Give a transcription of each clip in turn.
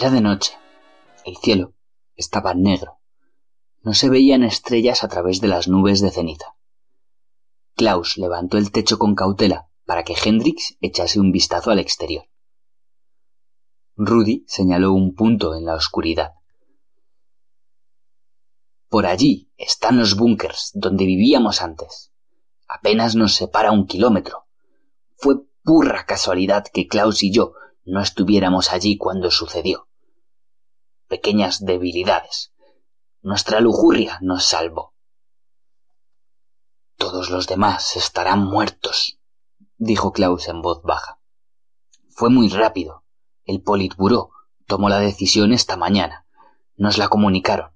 Era de noche. El cielo estaba negro. No se veían estrellas a través de las nubes de ceniza. Klaus levantó el techo con cautela para que Hendrix echase un vistazo al exterior. Rudy señaló un punto en la oscuridad. Por allí están los búnkers donde vivíamos antes. Apenas nos separa un kilómetro. Fue pura casualidad que Klaus y yo no estuviéramos allí cuando sucedió pequeñas debilidades. Nuestra lujuria nos salvó. Todos los demás estarán muertos, dijo Klaus en voz baja. Fue muy rápido. El Politburó tomó la decisión esta mañana. Nos la comunicaron.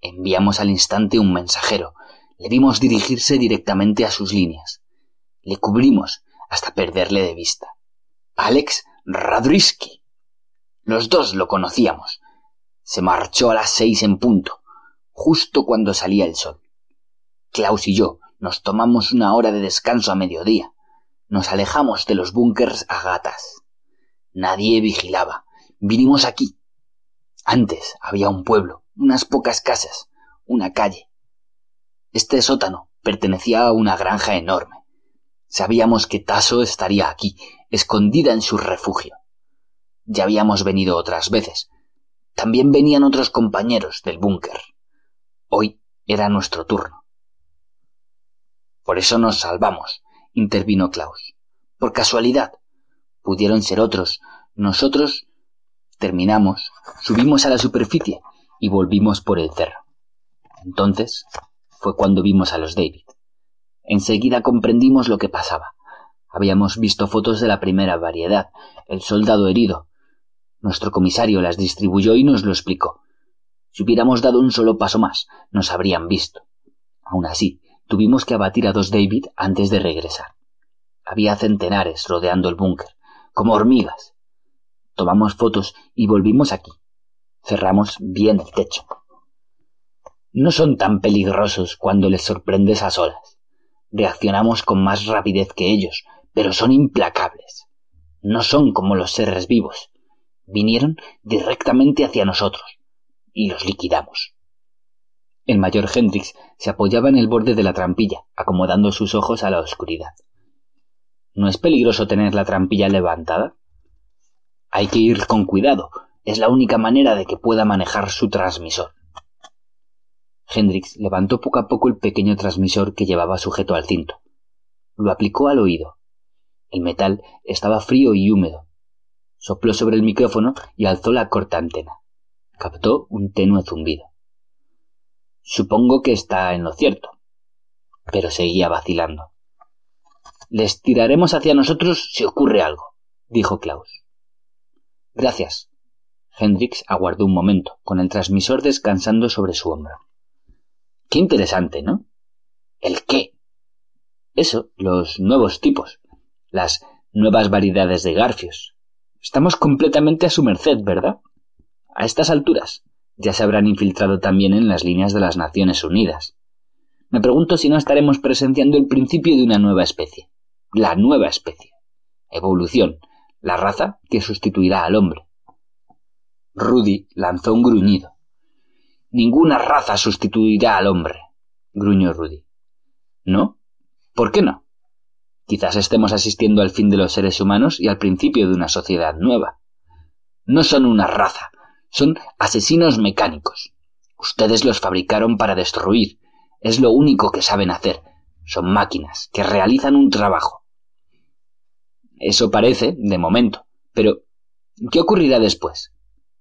Enviamos al instante un mensajero. Le vimos dirigirse directamente a sus líneas. Le cubrimos hasta perderle de vista. Alex Radrisky. Los dos lo conocíamos se marchó a las seis en punto, justo cuando salía el sol. Klaus y yo nos tomamos una hora de descanso a mediodía. Nos alejamos de los búnkers a gatas. Nadie vigilaba. Vinimos aquí. Antes había un pueblo, unas pocas casas, una calle. Este sótano pertenecía a una granja enorme. Sabíamos que Taso estaría aquí, escondida en su refugio. Ya habíamos venido otras veces, también venían otros compañeros del búnker. Hoy era nuestro turno. Por eso nos salvamos, intervino Klaus. Por casualidad. Pudieron ser otros. Nosotros terminamos, subimos a la superficie y volvimos por el cerro. Entonces fue cuando vimos a los David. Enseguida comprendimos lo que pasaba. Habíamos visto fotos de la primera variedad, el soldado herido, nuestro comisario las distribuyó y nos lo explicó. Si hubiéramos dado un solo paso más, nos habrían visto. Aun así, tuvimos que abatir a dos David antes de regresar. Había centenares rodeando el búnker, como hormigas. Tomamos fotos y volvimos aquí. Cerramos bien el techo. No son tan peligrosos cuando les sorprendes a solas. Reaccionamos con más rapidez que ellos, pero son implacables. No son como los seres vivos vinieron directamente hacia nosotros y los liquidamos. El mayor Hendrix se apoyaba en el borde de la trampilla, acomodando sus ojos a la oscuridad. ¿No es peligroso tener la trampilla levantada? Hay que ir con cuidado. Es la única manera de que pueda manejar su transmisor. Hendrix levantó poco a poco el pequeño transmisor que llevaba sujeto al cinto. Lo aplicó al oído. El metal estaba frío y húmedo, sopló sobre el micrófono y alzó la corta antena. Captó un tenue zumbido. Supongo que está en lo cierto. Pero seguía vacilando. Les tiraremos hacia nosotros si ocurre algo, dijo Klaus. Gracias. Hendrix aguardó un momento, con el transmisor descansando sobre su hombro. Qué interesante, ¿no? ¿El qué? Eso, los nuevos tipos, las nuevas variedades de garfios, Estamos completamente a su merced, ¿verdad? A estas alturas ya se habrán infiltrado también en las líneas de las Naciones Unidas. Me pregunto si no estaremos presenciando el principio de una nueva especie. La nueva especie. Evolución. La raza que sustituirá al hombre. Rudy lanzó un gruñido. Ninguna raza sustituirá al hombre, gruñó Rudy. ¿No? ¿Por qué no? Quizás estemos asistiendo al fin de los seres humanos y al principio de una sociedad nueva. No son una raza, son asesinos mecánicos. Ustedes los fabricaron para destruir. Es lo único que saben hacer. Son máquinas que realizan un trabajo. Eso parece, de momento. Pero, ¿qué ocurrirá después?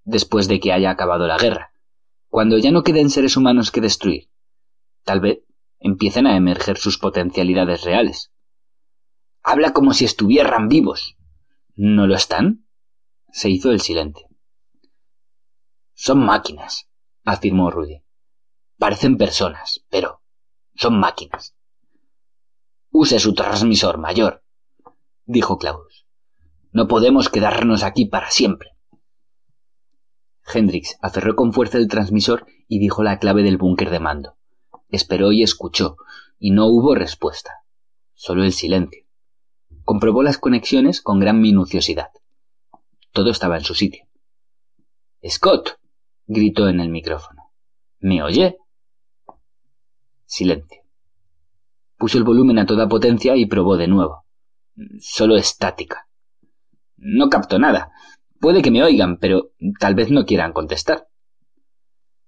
Después de que haya acabado la guerra. Cuando ya no queden seres humanos que destruir. Tal vez empiecen a emerger sus potencialidades reales. Habla como si estuvieran vivos. ¿No lo están? Se hizo el silencio. Son máquinas, afirmó Rudy. Parecen personas, pero son máquinas. Use su transmisor mayor, dijo Klaus. No podemos quedarnos aquí para siempre. Hendrix aferró con fuerza el transmisor y dijo la clave del búnker de mando. Esperó y escuchó, y no hubo respuesta. Solo el silencio. Comprobó las conexiones con gran minuciosidad. Todo estaba en su sitio. Scott. gritó en el micrófono. ¿Me oye? Silencio. Puso el volumen a toda potencia y probó de nuevo. Solo estática. No capto nada. Puede que me oigan, pero tal vez no quieran contestar.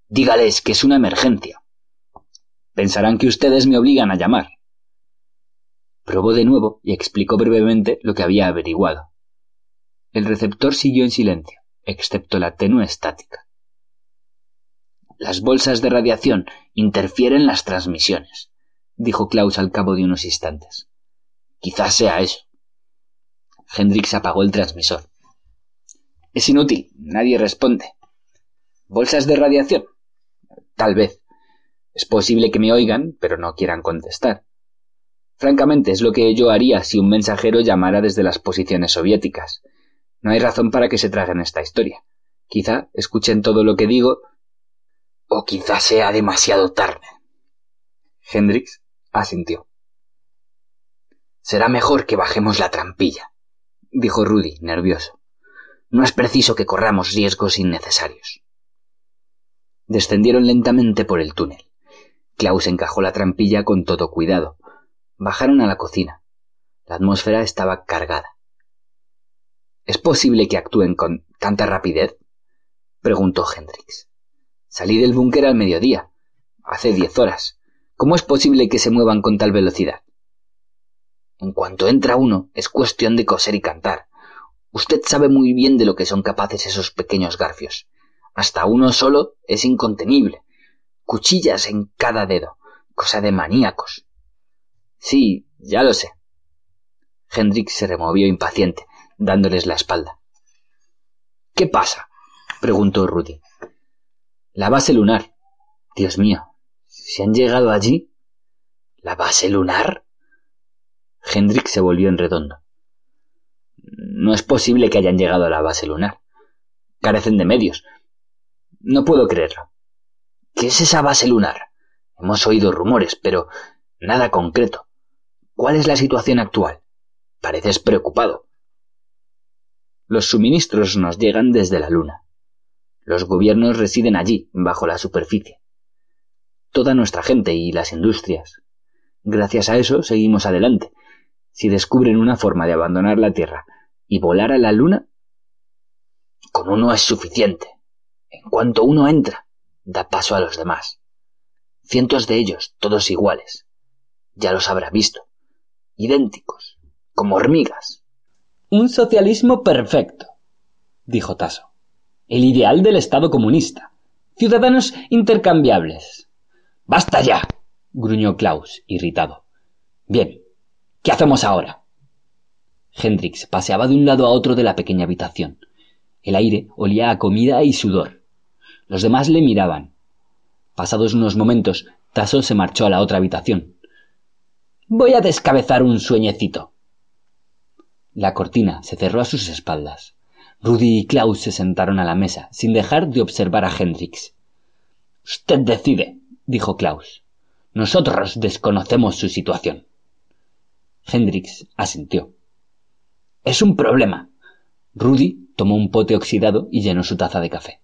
Dígales que es una emergencia. Pensarán que ustedes me obligan a llamar. Probó de nuevo y explicó brevemente lo que había averiguado. El receptor siguió en silencio, excepto la tenue estática. Las bolsas de radiación interfieren las transmisiones, dijo Klaus al cabo de unos instantes. Quizás sea eso. Hendrix apagó el transmisor. Es inútil, nadie responde. ¿Bolsas de radiación? Tal vez. Es posible que me oigan, pero no quieran contestar. Francamente, es lo que yo haría si un mensajero llamara desde las posiciones soviéticas. No hay razón para que se traguen esta historia. Quizá escuchen todo lo que digo, o quizá sea demasiado tarde. Hendrix asintió. Será mejor que bajemos la trampilla, dijo Rudy, nervioso. No es preciso que corramos riesgos innecesarios. Descendieron lentamente por el túnel. Klaus encajó la trampilla con todo cuidado. Bajaron a la cocina. La atmósfera estaba cargada. ¿Es posible que actúen con tanta rapidez? preguntó Hendrix. Salí del búnker al mediodía, hace diez horas. ¿Cómo es posible que se muevan con tal velocidad? En cuanto entra uno, es cuestión de coser y cantar. Usted sabe muy bien de lo que son capaces esos pequeños garfios. Hasta uno solo es incontenible cuchillas en cada dedo, cosa de maníacos. Sí, ya lo sé. Hendrix se removió impaciente, dándoles la espalda. ¿Qué pasa? preguntó Rudy. La base lunar. Dios mío, ¿se han llegado allí? ¿La base lunar? Hendrix se volvió en redondo. No es posible que hayan llegado a la base lunar. Carecen de medios. No puedo creerlo. ¿Qué es esa base lunar? Hemos oído rumores, pero nada concreto. ¿Cuál es la situación actual? Pareces preocupado. Los suministros nos llegan desde la Luna. Los gobiernos residen allí, bajo la superficie. Toda nuestra gente y las industrias. Gracias a eso seguimos adelante. Si descubren una forma de abandonar la Tierra y volar a la Luna, con uno es suficiente. En cuanto uno entra, da paso a los demás. Cientos de ellos, todos iguales. Ya los habrá visto. Idénticos, como hormigas. Un socialismo perfecto, dijo Tasso. El ideal del Estado comunista. Ciudadanos intercambiables. Basta ya, gruñó Klaus, irritado. Bien, ¿qué hacemos ahora? Hendrix paseaba de un lado a otro de la pequeña habitación. El aire olía a comida y sudor. Los demás le miraban. Pasados unos momentos, Tasso se marchó a la otra habitación. Voy a descabezar un sueñecito. La cortina se cerró a sus espaldas. Rudy y Klaus se sentaron a la mesa, sin dejar de observar a Hendrix. Usted decide, dijo Klaus. Nosotros desconocemos su situación. Hendrix asintió. Es un problema. Rudy tomó un pote oxidado y llenó su taza de café.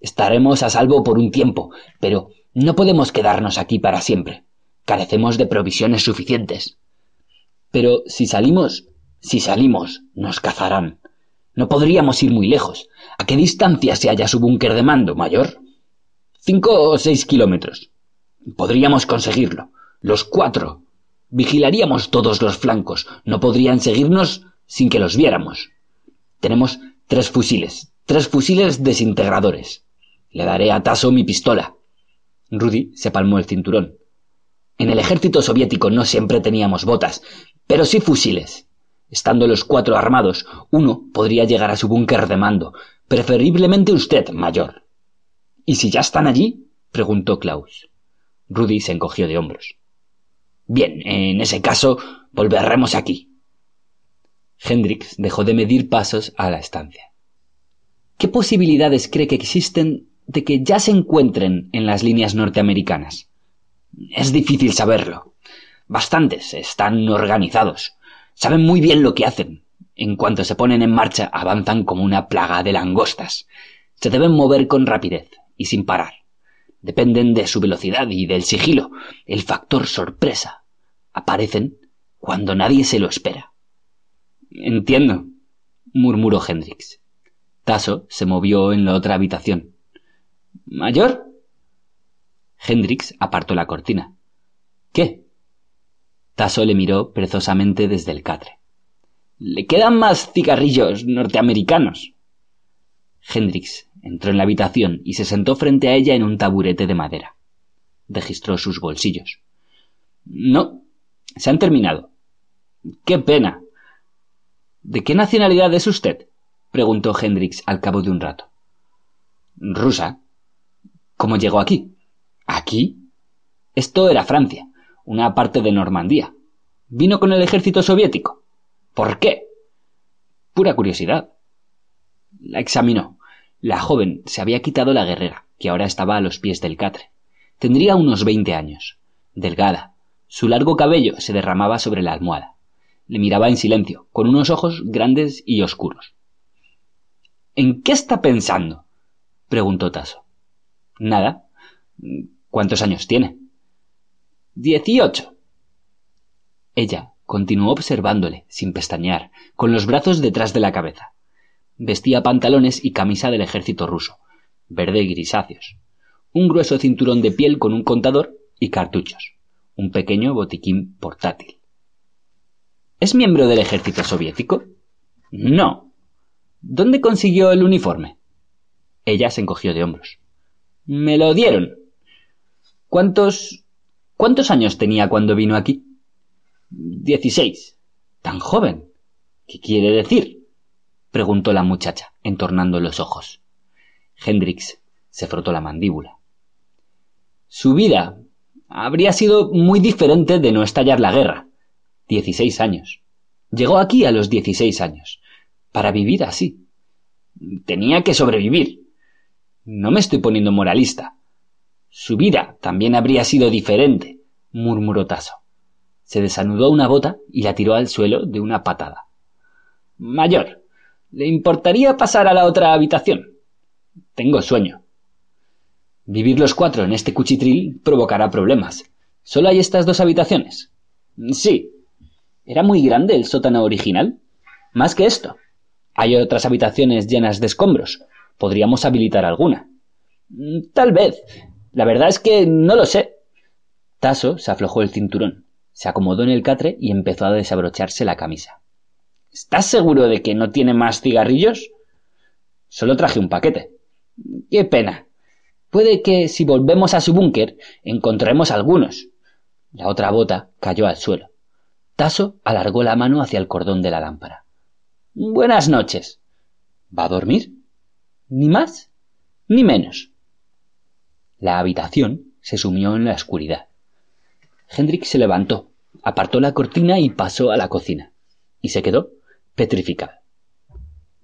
Estaremos a salvo por un tiempo, pero no podemos quedarnos aquí para siempre. Carecemos de provisiones suficientes. Pero si salimos, si salimos, nos cazarán. No podríamos ir muy lejos. ¿A qué distancia se halla su búnker de mando, mayor? Cinco o seis kilómetros. Podríamos conseguirlo. Los cuatro. Vigilaríamos todos los flancos. No podrían seguirnos sin que los viéramos. Tenemos tres fusiles, tres fusiles desintegradores. Le daré a Tasso mi pistola. Rudy se palmó el cinturón. En el ejército soviético no siempre teníamos botas, pero sí fusiles. Estando los cuatro armados, uno podría llegar a su búnker de mando, preferiblemente usted, mayor. ¿Y si ya están allí? preguntó Klaus. Rudy se encogió de hombros. Bien, en ese caso, volveremos aquí. Hendrix dejó de medir pasos a la estancia. ¿Qué posibilidades cree que existen de que ya se encuentren en las líneas norteamericanas? Es difícil saberlo. Bastantes están organizados. Saben muy bien lo que hacen. En cuanto se ponen en marcha, avanzan como una plaga de langostas. Se deben mover con rapidez y sin parar. Dependen de su velocidad y del sigilo, el factor sorpresa. Aparecen cuando nadie se lo espera. Entiendo, murmuró Hendrix. Tasso se movió en la otra habitación. ¿Mayor? Hendrix apartó la cortina. ¿Qué? Tasso le miró perezosamente desde el catre. ¿Le quedan más cigarrillos norteamericanos? Hendrix entró en la habitación y se sentó frente a ella en un taburete de madera. Registró sus bolsillos. No, se han terminado. Qué pena. ¿De qué nacionalidad es usted? preguntó Hendrix al cabo de un rato. Rusa. ¿Cómo llegó aquí? ¿Aquí? Esto era Francia, una parte de Normandía. ¿Vino con el ejército soviético? ¿Por qué? Pura curiosidad. La examinó. La joven se había quitado la guerrera, que ahora estaba a los pies del catre. Tendría unos veinte años. Delgada. Su largo cabello se derramaba sobre la almohada. Le miraba en silencio, con unos ojos grandes y oscuros. ¿En qué está pensando? preguntó Tasso. Nada. ¿Cuántos años tiene? Dieciocho. Ella continuó observándole, sin pestañear, con los brazos detrás de la cabeza. Vestía pantalones y camisa del ejército ruso, verde y grisáceos. Un grueso cinturón de piel con un contador y cartuchos. Un pequeño botiquín portátil. ¿Es miembro del ejército soviético? No. ¿Dónde consiguió el uniforme? Ella se encogió de hombros. Me lo dieron. ¿Cuántos... cuántos años tenía cuando vino aquí? Dieciséis. ¿Tan joven? ¿Qué quiere decir? preguntó la muchacha, entornando los ojos. Hendrix se frotó la mandíbula. Su vida habría sido muy diferente de no estallar la guerra. Dieciséis años. Llegó aquí a los dieciséis años, para vivir así. Tenía que sobrevivir. No me estoy poniendo moralista, su vida también habría sido diferente, murmuró Tasso. Se desanudó una bota y la tiró al suelo de una patada. Mayor, ¿le importaría pasar a la otra habitación? Tengo sueño. Vivir los cuatro en este cuchitril provocará problemas. ¿Solo hay estas dos habitaciones? Sí. ¿Era muy grande el sótano original? Más que esto. Hay otras habitaciones llenas de escombros. Podríamos habilitar alguna. Tal vez, la verdad es que no lo sé. Tasso se aflojó el cinturón, se acomodó en el catre y empezó a desabrocharse la camisa. ¿Estás seguro de que no tiene más cigarrillos? Solo traje un paquete. Qué pena. Puede que si volvemos a su búnker encontremos algunos. La otra bota cayó al suelo. Tasso alargó la mano hacia el cordón de la lámpara. Buenas noches. ¿Va a dormir? Ni más, ni menos. La habitación se sumió en la oscuridad. Hendrik se levantó, apartó la cortina y pasó a la cocina, y se quedó petrificado.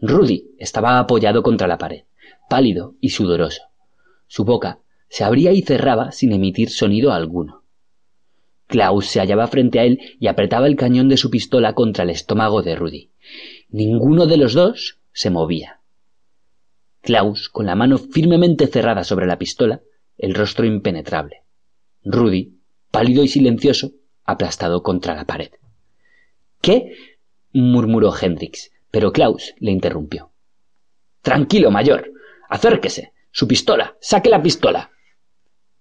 Rudy estaba apoyado contra la pared, pálido y sudoroso. Su boca se abría y cerraba sin emitir sonido alguno. Klaus se hallaba frente a él y apretaba el cañón de su pistola contra el estómago de Rudy. Ninguno de los dos se movía. Klaus, con la mano firmemente cerrada sobre la pistola, el rostro impenetrable. Rudy, pálido y silencioso, aplastado contra la pared. ¿Qué? murmuró Hendrix, pero Klaus le interrumpió. Tranquilo, mayor. Acérquese. Su pistola. Saque la pistola.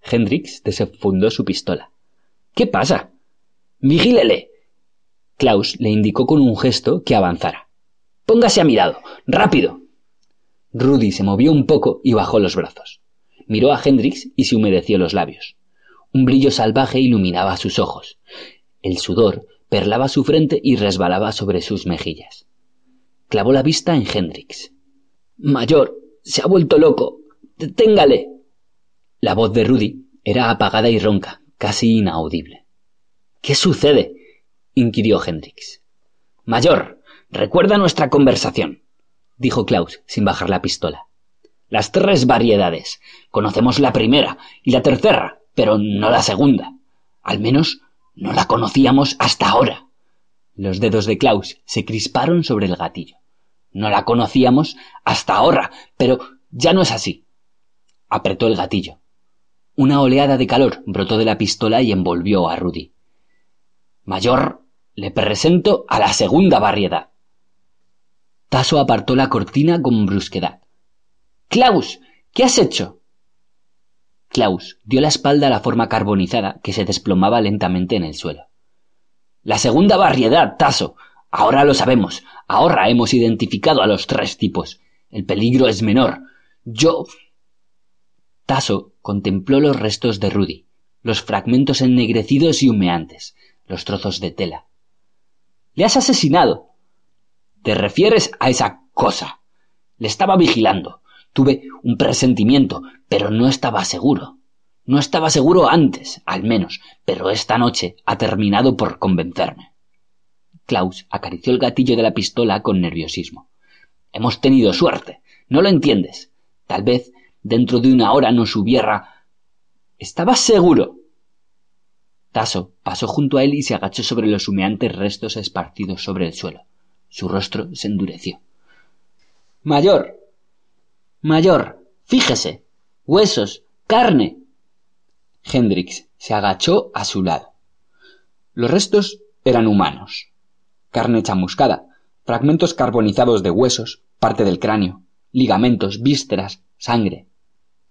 Hendrix desenfundó su pistola. ¿Qué pasa? Vigílele. Klaus le indicó con un gesto que avanzara. Póngase a mi lado. Rápido. Rudy se movió un poco y bajó los brazos. Miró a Hendrix y se humedeció los labios. Un brillo salvaje iluminaba sus ojos. El sudor perlaba su frente y resbalaba sobre sus mejillas. Clavó la vista en Hendrix. Mayor, se ha vuelto loco. Deténgale. La voz de Rudy era apagada y ronca, casi inaudible. ¿Qué sucede? inquirió Hendrix. Mayor, recuerda nuestra conversación, dijo Klaus sin bajar la pistola. Las tres variedades. Conocemos la primera y la tercera, pero no la segunda. Al menos no la conocíamos hasta ahora. Los dedos de Klaus se crisparon sobre el gatillo. No la conocíamos hasta ahora, pero ya no es así. Apretó el gatillo. Una oleada de calor brotó de la pistola y envolvió a Rudy. Mayor, le presento a la segunda variedad. Taso apartó la cortina con brusquedad. Klaus, ¿qué has hecho? Klaus dio la espalda a la forma carbonizada que se desplomaba lentamente en el suelo. La segunda variedad, Taso. Ahora lo sabemos. Ahora hemos identificado a los tres tipos. El peligro es menor. Yo. Taso contempló los restos de Rudy, los fragmentos ennegrecidos y humeantes, los trozos de tela. Le has asesinado. Te refieres a esa cosa. Le estaba vigilando. Tuve un presentimiento, pero no estaba seguro. No estaba seguro antes, al menos, pero esta noche ha terminado por convencerme. Klaus acarició el gatillo de la pistola con nerviosismo. Hemos tenido suerte. No lo entiendes. Tal vez dentro de una hora nos hubiera. ¿Estabas seguro? Taso pasó junto a él y se agachó sobre los humeantes restos esparcidos sobre el suelo. Su rostro se endureció. Mayor. Mayor. Fíjese. Huesos. Carne. Hendrix se agachó a su lado. Los restos eran humanos. Carne chamuscada, fragmentos carbonizados de huesos, parte del cráneo, ligamentos, vísceras, sangre.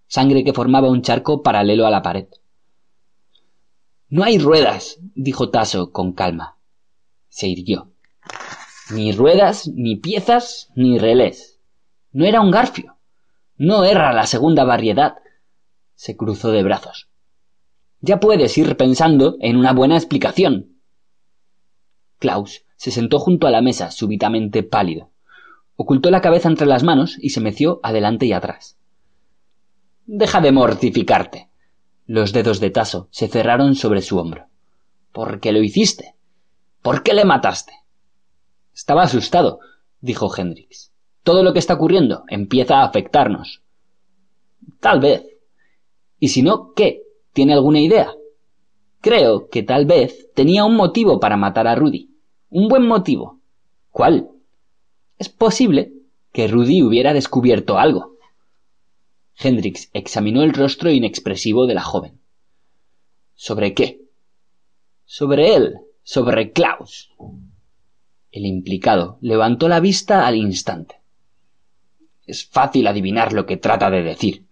Sangre que formaba un charco paralelo a la pared. No hay ruedas, dijo Taso con calma. Se irguió. Ni ruedas, ni piezas, ni relés. No era un garfio. No era la segunda variedad. Se cruzó de brazos. Ya puedes ir pensando en una buena explicación. Klaus se sentó junto a la mesa, súbitamente pálido. Ocultó la cabeza entre las manos y se meció adelante y atrás. Deja de mortificarte, los dedos de Taso se cerraron sobre su hombro. ¿Por qué lo hiciste? ¿Por qué le mataste? Estaba asustado, dijo Hendrix. Todo lo que está ocurriendo empieza a afectarnos. Tal vez. ¿Y si no, qué? ¿Tiene alguna idea? Creo que tal vez tenía un motivo para matar a Rudy. Un buen motivo. ¿Cuál? Es posible que Rudy hubiera descubierto algo. Hendrix examinó el rostro inexpresivo de la joven. ¿Sobre qué? Sobre él, sobre Klaus. El implicado levantó la vista al instante. Es fácil adivinar lo que trata de decir.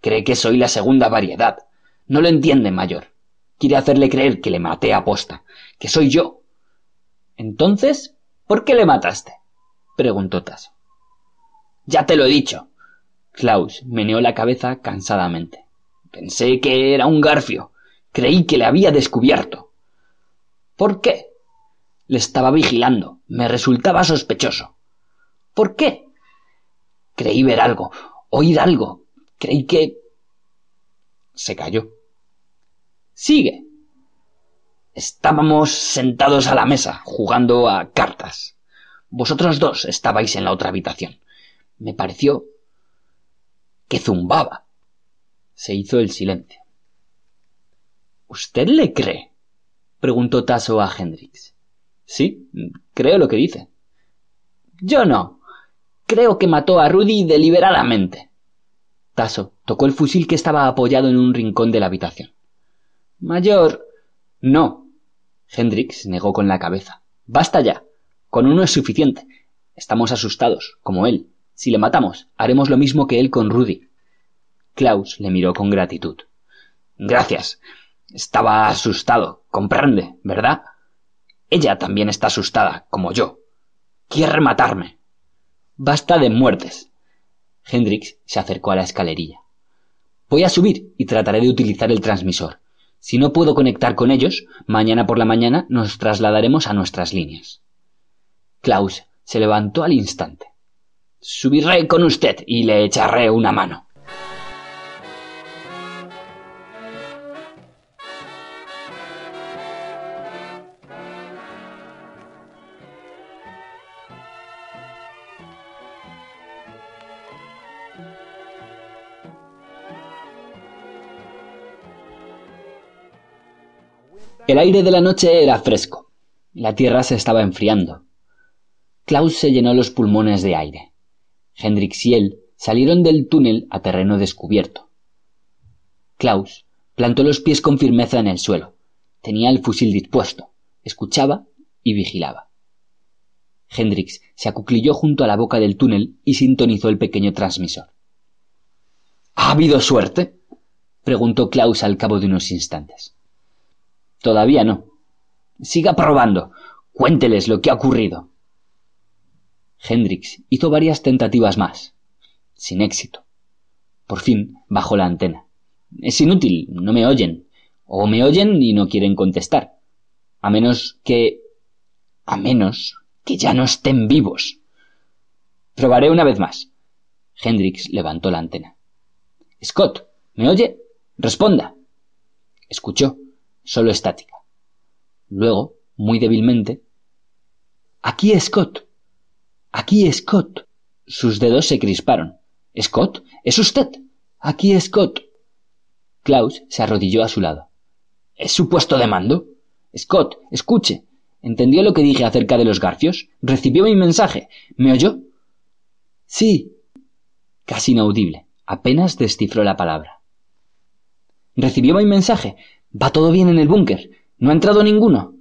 Cree que soy la segunda variedad. No lo entiende, mayor. Quiere hacerle creer que le maté a posta, que soy yo. Entonces, ¿por qué le mataste? preguntó Tasso. Ya te lo he dicho. Klaus meneó la cabeza cansadamente. Pensé que era un garfio. Creí que le había descubierto. ¿Por qué? Le estaba vigilando. Me resultaba sospechoso. ¿Por qué? Creí ver algo, oír algo. Creí que... Se calló. Sigue. Estábamos sentados a la mesa, jugando a cartas. Vosotros dos estabais en la otra habitación. Me pareció que zumbaba. Se hizo el silencio. ¿Usted le cree? preguntó Tasso a Hendrix. Sí, creo lo que dice. Yo no. Creo que mató a Rudy deliberadamente. Tasso tocó el fusil que estaba apoyado en un rincón de la habitación. Mayor. No. Hendrix negó con la cabeza. Basta ya. Con uno es suficiente. Estamos asustados, como él. Si le matamos, haremos lo mismo que él con Rudy. Klaus le miró con gratitud. Gracias. Estaba asustado. Comprende, ¿verdad? Ella también está asustada, como yo. Quiere matarme. Basta de muertes. Hendrix se acercó a la escalerilla. Voy a subir y trataré de utilizar el transmisor. Si no puedo conectar con ellos, mañana por la mañana nos trasladaremos a nuestras líneas. Klaus se levantó al instante. Subiré con usted y le echaré una mano. El aire de la noche era fresco. La tierra se estaba enfriando. Klaus se llenó los pulmones de aire. Hendrix y él salieron del túnel a terreno descubierto. Klaus plantó los pies con firmeza en el suelo. Tenía el fusil dispuesto, escuchaba y vigilaba. Hendrix se acuclilló junto a la boca del túnel y sintonizó el pequeño transmisor. ¿Ha habido suerte? preguntó Klaus al cabo de unos instantes. Todavía no. Siga probando. Cuénteles lo que ha ocurrido. Hendrix hizo varias tentativas más, sin éxito. Por fin bajó la antena. Es inútil, no me oyen. O me oyen y no quieren contestar. A menos que... a menos que ya no estén vivos. Probaré una vez más. Hendrix levantó la antena. Scott, ¿me oye? Responda. Escuchó solo estática. Luego, muy débilmente, Aquí, Scott. Aquí, Scott. Sus dedos se crisparon. Scott, ¿es usted? Aquí, Scott. Klaus se arrodilló a su lado. ¿Es su puesto de mando? Scott, escuche. ¿Entendió lo que dije acerca de los garfios? ¿Recibió mi mensaje? ¿Me oyó? Sí. Casi inaudible. Apenas descifró la palabra. ¿Recibió mi mensaje? Va todo bien en el búnker. No ha entrado ninguno.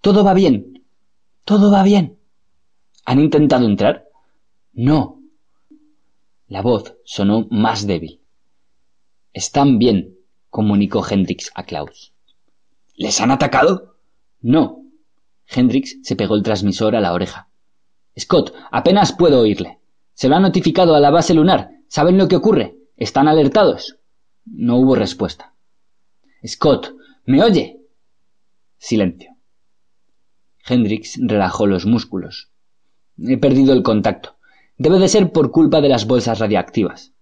Todo va bien. Todo va bien. ¿Han intentado entrar? No. La voz sonó más débil. Están bien, comunicó Hendrix a Klaus. ¿Les han atacado? No. Hendrix se pegó el transmisor a la oreja. Scott, apenas puedo oírle. Se lo ha notificado a la base lunar. ¿Saben lo que ocurre? ¿Están alertados? No hubo respuesta. Scott, ¿me oye? Silencio. Hendrix relajó los músculos. He perdido el contacto. Debe de ser por culpa de las bolsas radiactivas.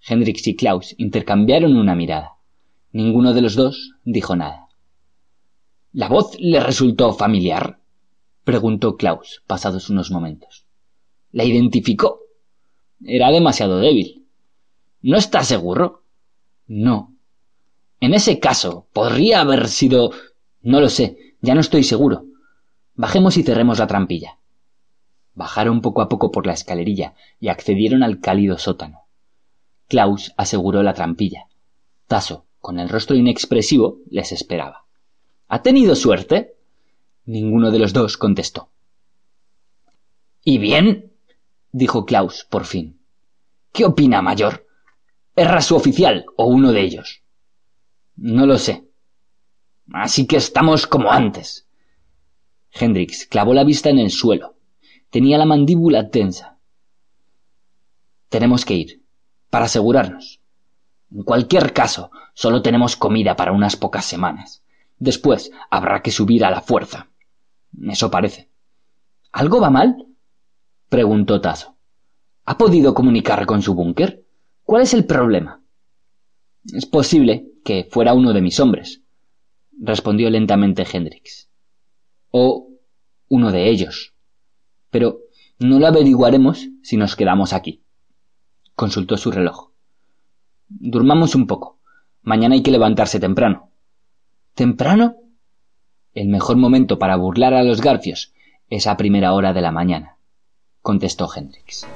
Hendrix y Klaus intercambiaron una mirada. Ninguno de los dos dijo nada. ¿La voz le resultó familiar? preguntó Klaus, pasados unos momentos. ¿La identificó? Era demasiado débil. ¿No está seguro? No, en ese caso, podría haber sido... No lo sé, ya no estoy seguro. Bajemos y cerremos la trampilla. Bajaron poco a poco por la escalerilla y accedieron al cálido sótano. Klaus aseguró la trampilla. Taso, con el rostro inexpresivo, les esperaba. ¿Ha tenido suerte? Ninguno de los dos contestó. ¿Y bien? dijo Klaus por fin. ¿Qué opina, mayor? ¿Erra su oficial o uno de ellos? No lo sé. Así que estamos como antes. Hendrix clavó la vista en el suelo. Tenía la mandíbula tensa. Tenemos que ir, para asegurarnos. En cualquier caso, solo tenemos comida para unas pocas semanas. Después habrá que subir a la fuerza. Eso parece. ¿Algo va mal? preguntó Tazo. ¿Ha podido comunicar con su búnker? ¿Cuál es el problema? Es posible que fuera uno de mis hombres, respondió lentamente Hendrix. O uno de ellos. Pero no lo averiguaremos si nos quedamos aquí. Consultó su reloj. Durmamos un poco. Mañana hay que levantarse temprano. ¿Temprano? El mejor momento para burlar a los garfios es a primera hora de la mañana, contestó Hendrix.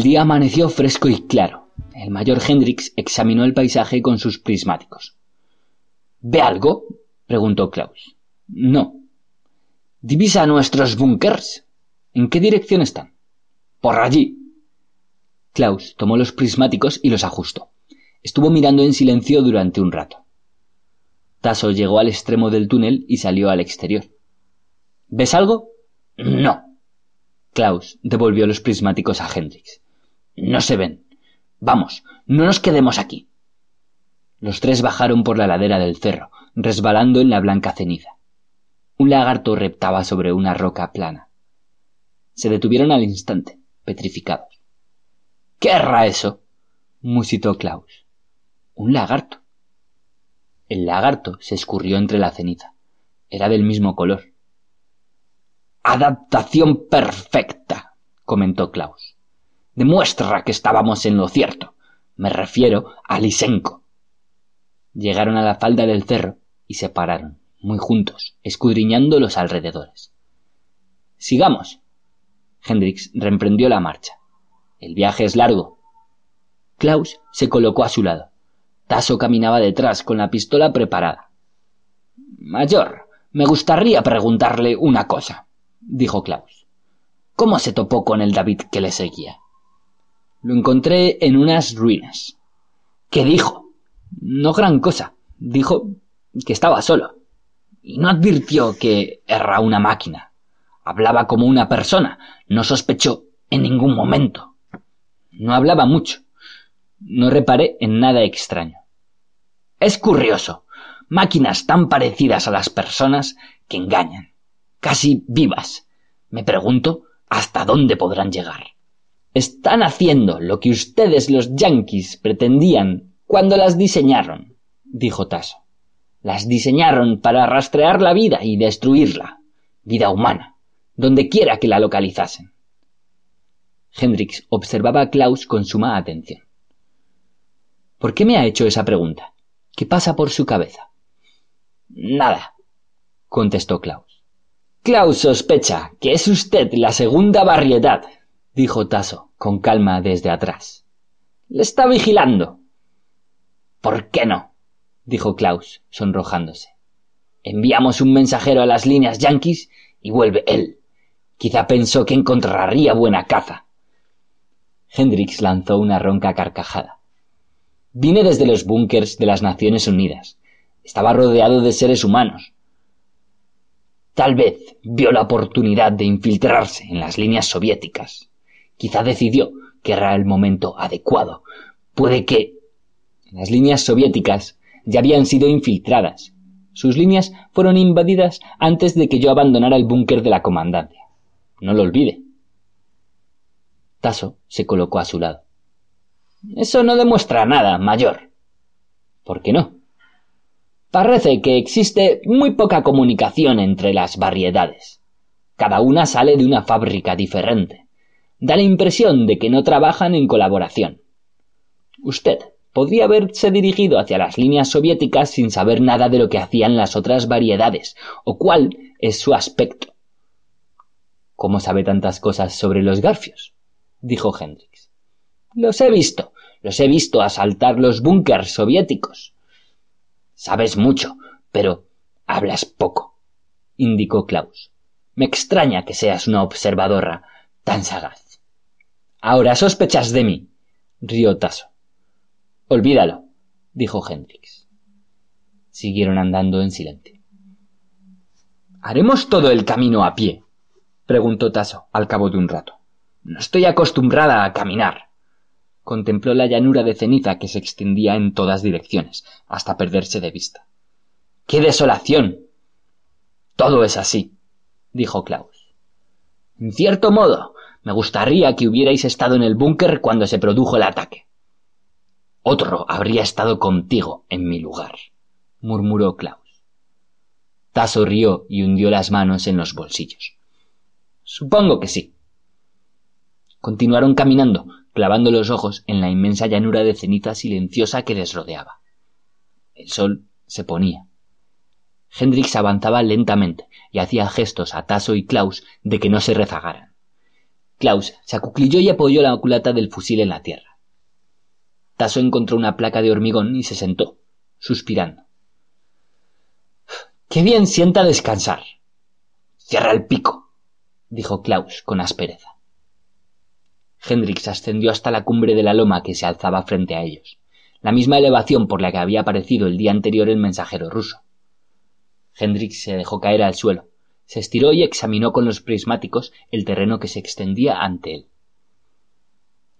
El día amaneció fresco y claro. El mayor Hendrix examinó el paisaje con sus prismáticos. ¿Ve algo? preguntó Klaus. No. ¿Divisa nuestros bunkers? ¿En qué dirección están? Por allí. Klaus tomó los prismáticos y los ajustó. Estuvo mirando en silencio durante un rato. Tasso llegó al extremo del túnel y salió al exterior. ¿Ves algo? No. Klaus devolvió los prismáticos a Hendrix. No se ven. Vamos, no nos quedemos aquí. Los tres bajaron por la ladera del cerro, resbalando en la blanca ceniza. Un lagarto reptaba sobre una roca plana. Se detuvieron al instante, petrificados. ¿Qué erra eso? musitó Klaus. Un lagarto. El lagarto se escurrió entre la ceniza. Era del mismo color. Adaptación perfecta, comentó Klaus. Demuestra que estábamos en lo cierto. Me refiero a Lisenko. Llegaron a la falda del cerro y se pararon, muy juntos, escudriñando los alrededores. Sigamos. Hendrix reemprendió la marcha. El viaje es largo. Klaus se colocó a su lado. Tasso caminaba detrás con la pistola preparada. Mayor, me gustaría preguntarle una cosa, dijo Klaus. ¿Cómo se topó con el David que le seguía? Lo encontré en unas ruinas. ¿Qué dijo? No gran cosa. Dijo que estaba solo. Y no advirtió que era una máquina. Hablaba como una persona. No sospechó en ningún momento. No hablaba mucho. No reparé en nada extraño. Es curioso. Máquinas tan parecidas a las personas que engañan. Casi vivas. Me pregunto hasta dónde podrán llegar. Están haciendo lo que ustedes los yanquis pretendían cuando las diseñaron, dijo Tasso. Las diseñaron para rastrear la vida y destruirla, vida humana, donde quiera que la localizasen. Hendrix observaba a Klaus con suma atención. ¿Por qué me ha hecho esa pregunta? ¿Qué pasa por su cabeza? Nada, contestó Klaus. Klaus sospecha que es usted la segunda variedad, dijo Tasso con calma desde atrás. Le está vigilando. ¿Por qué no? dijo Klaus, sonrojándose. Enviamos un mensajero a las líneas yanquis y vuelve él. Quizá pensó que encontraría buena caza. Hendrix lanzó una ronca carcajada. Vine desde los búnkers de las Naciones Unidas. Estaba rodeado de seres humanos. Tal vez vio la oportunidad de infiltrarse en las líneas soviéticas. Quizá decidió que era el momento adecuado. Puede que... Las líneas soviéticas ya habían sido infiltradas. Sus líneas fueron invadidas antes de que yo abandonara el búnker de la comandancia. No lo olvide. Tasso se colocó a su lado. Eso no demuestra nada, mayor. ¿Por qué no? Parece que existe muy poca comunicación entre las variedades. Cada una sale de una fábrica diferente. Da la impresión de que no trabajan en colaboración. Usted podría haberse dirigido hacia las líneas soviéticas sin saber nada de lo que hacían las otras variedades, o cuál es su aspecto. ¿Cómo sabe tantas cosas sobre los garfios? dijo Hendrix. Los he visto, los he visto asaltar los búnkers soviéticos. Sabes mucho, pero hablas poco, indicó Klaus. Me extraña que seas una observadora tan sagaz. Ahora sospechas de mí, rió Tasso. Olvídalo, dijo Hendrix. Siguieron andando en silencio. ¿Haremos todo el camino a pie? preguntó Tasso al cabo de un rato. No estoy acostumbrada a caminar contempló la llanura de ceniza que se extendía en todas direcciones, hasta perderse de vista. ¡Qué desolación! Todo es así, dijo Klaus. En cierto modo, me gustaría que hubierais estado en el búnker cuando se produjo el ataque. Otro habría estado contigo en mi lugar, murmuró Klaus. Tasso rió y hundió las manos en los bolsillos. Supongo que sí. Continuaron caminando, clavando los ojos en la inmensa llanura de ceniza silenciosa que les rodeaba. El sol se ponía. Hendrix avanzaba lentamente y hacía gestos a Tasso y Klaus de que no se rezagaran. Klaus se acuclilló y apoyó la culata del fusil en la tierra. Tasso encontró una placa de hormigón y se sentó, suspirando. Qué bien sienta descansar. Cierra el pico, dijo Klaus con aspereza. Hendrix ascendió hasta la cumbre de la loma que se alzaba frente a ellos, la misma elevación por la que había aparecido el día anterior el mensajero ruso. Hendrix se dejó caer al suelo, se estiró y examinó con los prismáticos el terreno que se extendía ante él.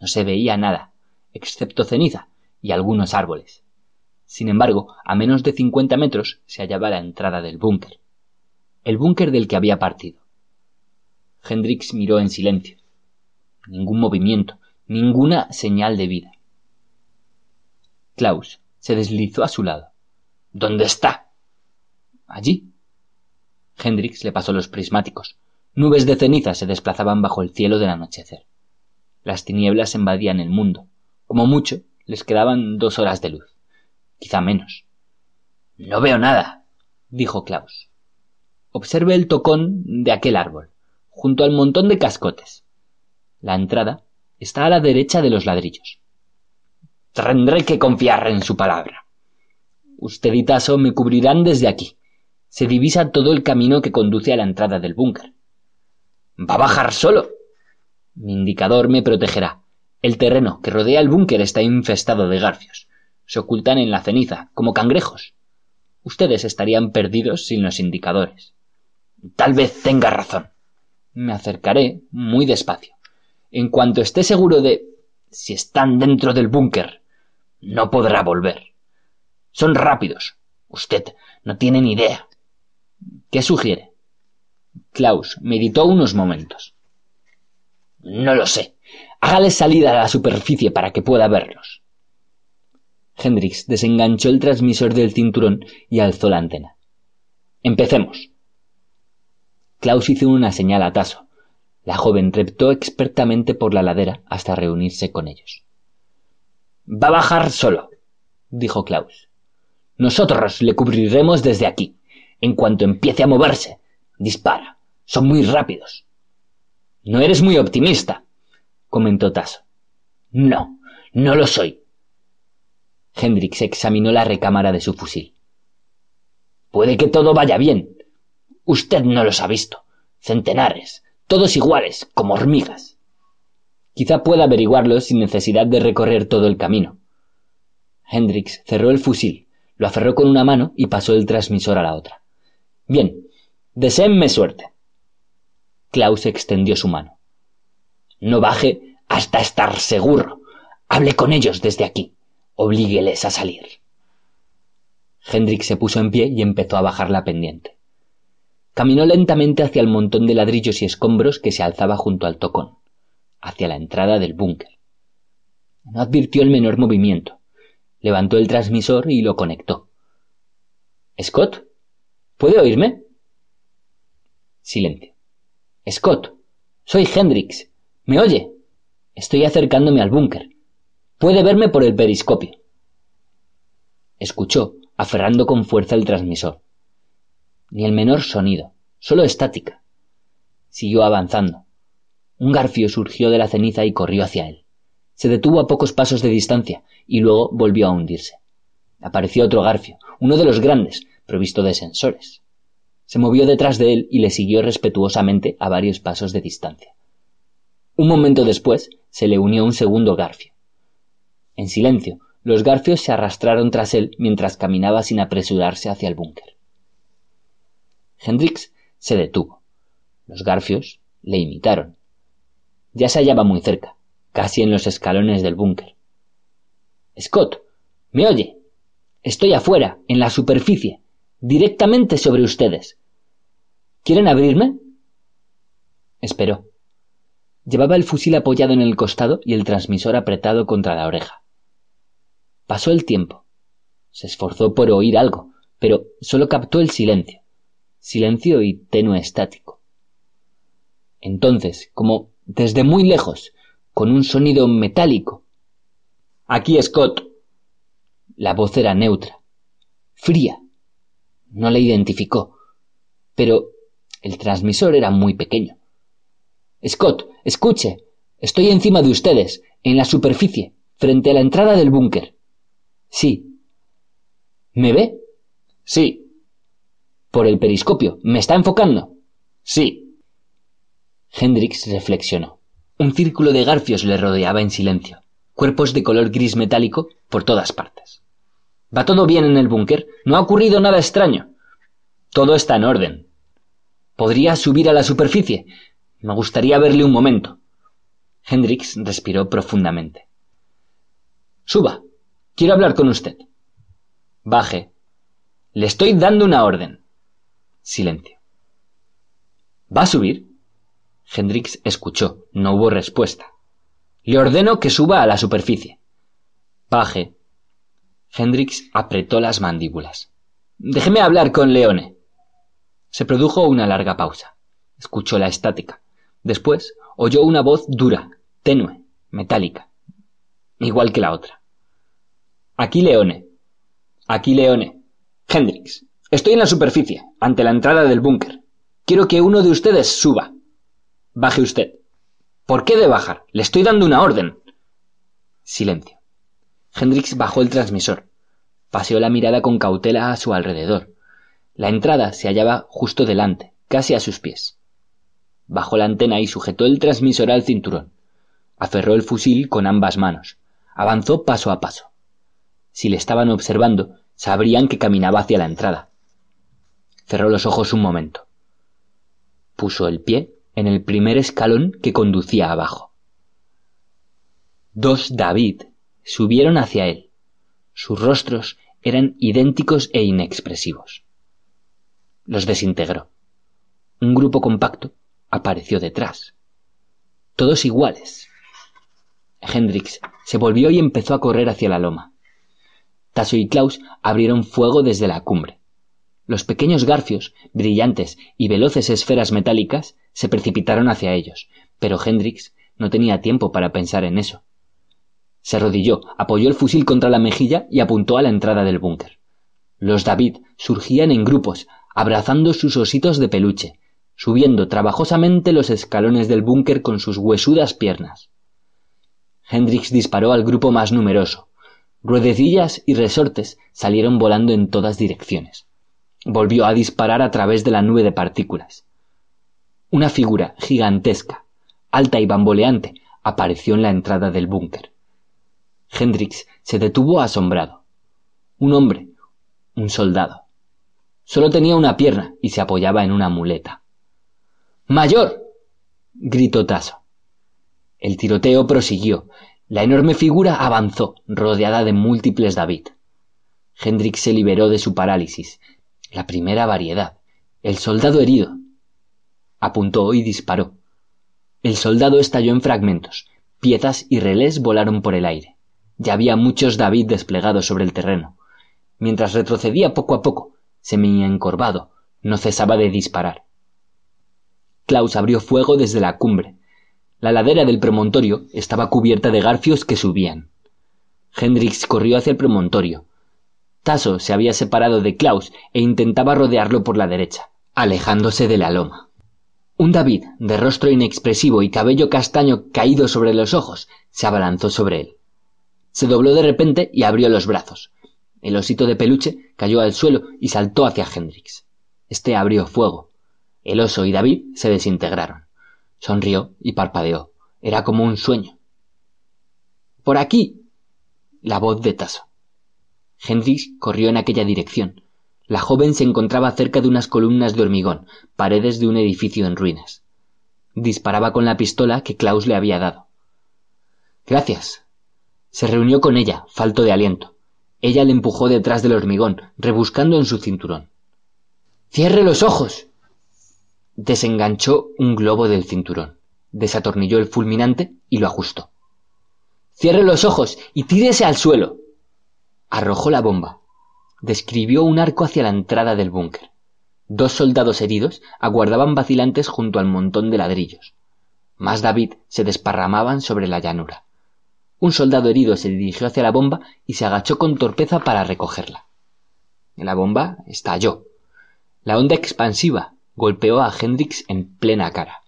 No se veía nada, excepto ceniza y algunos árboles. Sin embargo, a menos de cincuenta metros se hallaba la entrada del búnker. El búnker del que había partido. Hendrix miró en silencio. Ningún movimiento, ninguna señal de vida. Klaus se deslizó a su lado. ¿Dónde está? Allí. Hendrix le pasó los prismáticos. Nubes de ceniza se desplazaban bajo el cielo del anochecer. Las tinieblas invadían el mundo. Como mucho, les quedaban dos horas de luz quizá menos. No veo nada, dijo Klaus. Observe el tocón de aquel árbol, junto al montón de cascotes. La entrada está a la derecha de los ladrillos. Tendré que confiar en su palabra. Usted y Tasso me cubrirán desde aquí. Se divisa todo el camino que conduce a la entrada del búnker. ¿Va a bajar solo? Mi indicador me protegerá. El terreno que rodea el búnker está infestado de garfios se ocultan en la ceniza, como cangrejos. Ustedes estarían perdidos sin los indicadores. Tal vez tenga razón. Me acercaré muy despacio. En cuanto esté seguro de si están dentro del búnker, no podrá volver. Son rápidos. Usted no tiene ni idea. ¿Qué sugiere? Klaus meditó unos momentos. No lo sé. Hágale salida a la superficie para que pueda verlos. Hendrix desenganchó el transmisor del cinturón y alzó la antena. Empecemos. Klaus hizo una señal a Tasso. La joven treptó expertamente por la ladera hasta reunirse con ellos. Va a bajar solo, dijo Klaus. Nosotros le cubriremos desde aquí. En cuanto empiece a moverse, dispara. Son muy rápidos. No eres muy optimista, comentó Tasso. No, no lo soy, Hendrix examinó la recámara de su fusil. Puede que todo vaya bien. Usted no los ha visto. Centenares, todos iguales, como hormigas. Quizá pueda averiguarlo sin necesidad de recorrer todo el camino. Hendrix cerró el fusil, lo aferró con una mano y pasó el transmisor a la otra. Bien, deseenme suerte. Klaus extendió su mano. No baje hasta estar seguro. Hable con ellos desde aquí. Oblígueles a salir. Hendrik se puso en pie y empezó a bajar la pendiente. Caminó lentamente hacia el montón de ladrillos y escombros que se alzaba junto al tocón, hacia la entrada del búnker. No advirtió el menor movimiento. Levantó el transmisor y lo conectó. Scott, ¿puede oírme? Silencio. Scott, soy Hendrix. ¿Me oye? Estoy acercándome al búnker. Puede verme por el periscopio. Escuchó, aferrando con fuerza el transmisor. Ni el menor sonido, solo estática. Siguió avanzando. Un garfio surgió de la ceniza y corrió hacia él. Se detuvo a pocos pasos de distancia y luego volvió a hundirse. Apareció otro garfio, uno de los grandes, provisto de sensores. Se movió detrás de él y le siguió respetuosamente a varios pasos de distancia. Un momento después se le unió un segundo garfio. En silencio, los garfios se arrastraron tras él mientras caminaba sin apresurarse hacia el búnker. Hendrix se detuvo. Los garfios le imitaron. Ya se hallaba muy cerca, casi en los escalones del búnker. Scott, ¿me oye? Estoy afuera, en la superficie, directamente sobre ustedes. ¿Quieren abrirme? Esperó. Llevaba el fusil apoyado en el costado y el transmisor apretado contra la oreja. Pasó el tiempo. Se esforzó por oír algo, pero solo captó el silencio. Silencio y tenue estático. Entonces, como desde muy lejos, con un sonido metálico. Aquí, Scott. La voz era neutra, fría. No le identificó, pero el transmisor era muy pequeño. Scott, escuche. Estoy encima de ustedes, en la superficie, frente a la entrada del búnker. Sí. ¿Me ve? Sí. Por el periscopio. ¿Me está enfocando? Sí. Hendrix reflexionó. Un círculo de garfios le rodeaba en silencio, cuerpos de color gris metálico por todas partes. ¿Va todo bien en el búnker? ¿No ha ocurrido nada extraño? Todo está en orden. ¿Podría subir a la superficie? Me gustaría verle un momento. Hendrix respiró profundamente. Suba. Quiero hablar con usted. Baje. Le estoy dando una orden. Silencio. ¿Va a subir? Hendrix escuchó. No hubo respuesta. Le ordeno que suba a la superficie. Baje. Hendrix apretó las mandíbulas. Déjeme hablar con Leone. Se produjo una larga pausa. Escuchó la estática. Después oyó una voz dura, tenue, metálica, igual que la otra. Aquí Leone. Aquí Leone. Hendrix. Estoy en la superficie, ante la entrada del búnker. Quiero que uno de ustedes suba. Baje usted. ¿Por qué de bajar? Le estoy dando una orden. Silencio. Hendrix bajó el transmisor. Paseó la mirada con cautela a su alrededor. La entrada se hallaba justo delante, casi a sus pies. Bajó la antena y sujetó el transmisor al cinturón. Aferró el fusil con ambas manos. Avanzó paso a paso. Si le estaban observando, sabrían que caminaba hacia la entrada. Cerró los ojos un momento. Puso el pie en el primer escalón que conducía abajo. Dos David subieron hacia él. Sus rostros eran idénticos e inexpresivos. Los desintegró. Un grupo compacto apareció detrás. Todos iguales. Hendrix se volvió y empezó a correr hacia la loma. Tasso y Klaus abrieron fuego desde la cumbre. Los pequeños garfios, brillantes y veloces esferas metálicas, se precipitaron hacia ellos, pero Hendrix no tenía tiempo para pensar en eso. Se arrodilló, apoyó el fusil contra la mejilla y apuntó a la entrada del búnker. Los David surgían en grupos, abrazando sus ositos de peluche, subiendo trabajosamente los escalones del búnker con sus huesudas piernas. Hendrix disparó al grupo más numeroso. Ruedecillas y resortes salieron volando en todas direcciones. Volvió a disparar a través de la nube de partículas. Una figura gigantesca, alta y bamboleante, apareció en la entrada del búnker. Hendrix se detuvo asombrado. Un hombre, un soldado. Solo tenía una pierna y se apoyaba en una muleta. ¡Mayor! gritó Tasso. El tiroteo prosiguió. La enorme figura avanzó, rodeada de múltiples David. Hendrix se liberó de su parálisis, la primera variedad. El soldado herido. Apuntó y disparó. El soldado estalló en fragmentos. Piezas y relés volaron por el aire. Ya había muchos David desplegados sobre el terreno. Mientras retrocedía poco a poco, semía encorvado, no cesaba de disparar. Klaus abrió fuego desde la cumbre. La ladera del promontorio estaba cubierta de garfios que subían. Hendrix corrió hacia el promontorio. Tasso se había separado de Klaus e intentaba rodearlo por la derecha, alejándose de la loma. Un David, de rostro inexpresivo y cabello castaño caído sobre los ojos, se abalanzó sobre él. Se dobló de repente y abrió los brazos. El osito de peluche cayó al suelo y saltó hacia Hendrix. Este abrió fuego. El oso y David se desintegraron. Sonrió y parpadeó. Era como un sueño. Por aquí. La voz de Tasso. Hendrix corrió en aquella dirección. La joven se encontraba cerca de unas columnas de hormigón, paredes de un edificio en ruinas. Disparaba con la pistola que Klaus le había dado. Gracias. Se reunió con ella, falto de aliento. Ella le empujó detrás del hormigón, rebuscando en su cinturón. ¡Cierre los ojos! Desenganchó un globo del cinturón, desatornilló el fulminante y lo ajustó. Cierre los ojos y tírese al suelo. Arrojó la bomba. Describió un arco hacia la entrada del búnker. Dos soldados heridos aguardaban vacilantes junto al montón de ladrillos. Más David se desparramaban sobre la llanura. Un soldado herido se dirigió hacia la bomba y se agachó con torpeza para recogerla. La bomba estalló. La onda expansiva golpeó a Hendrix en plena cara.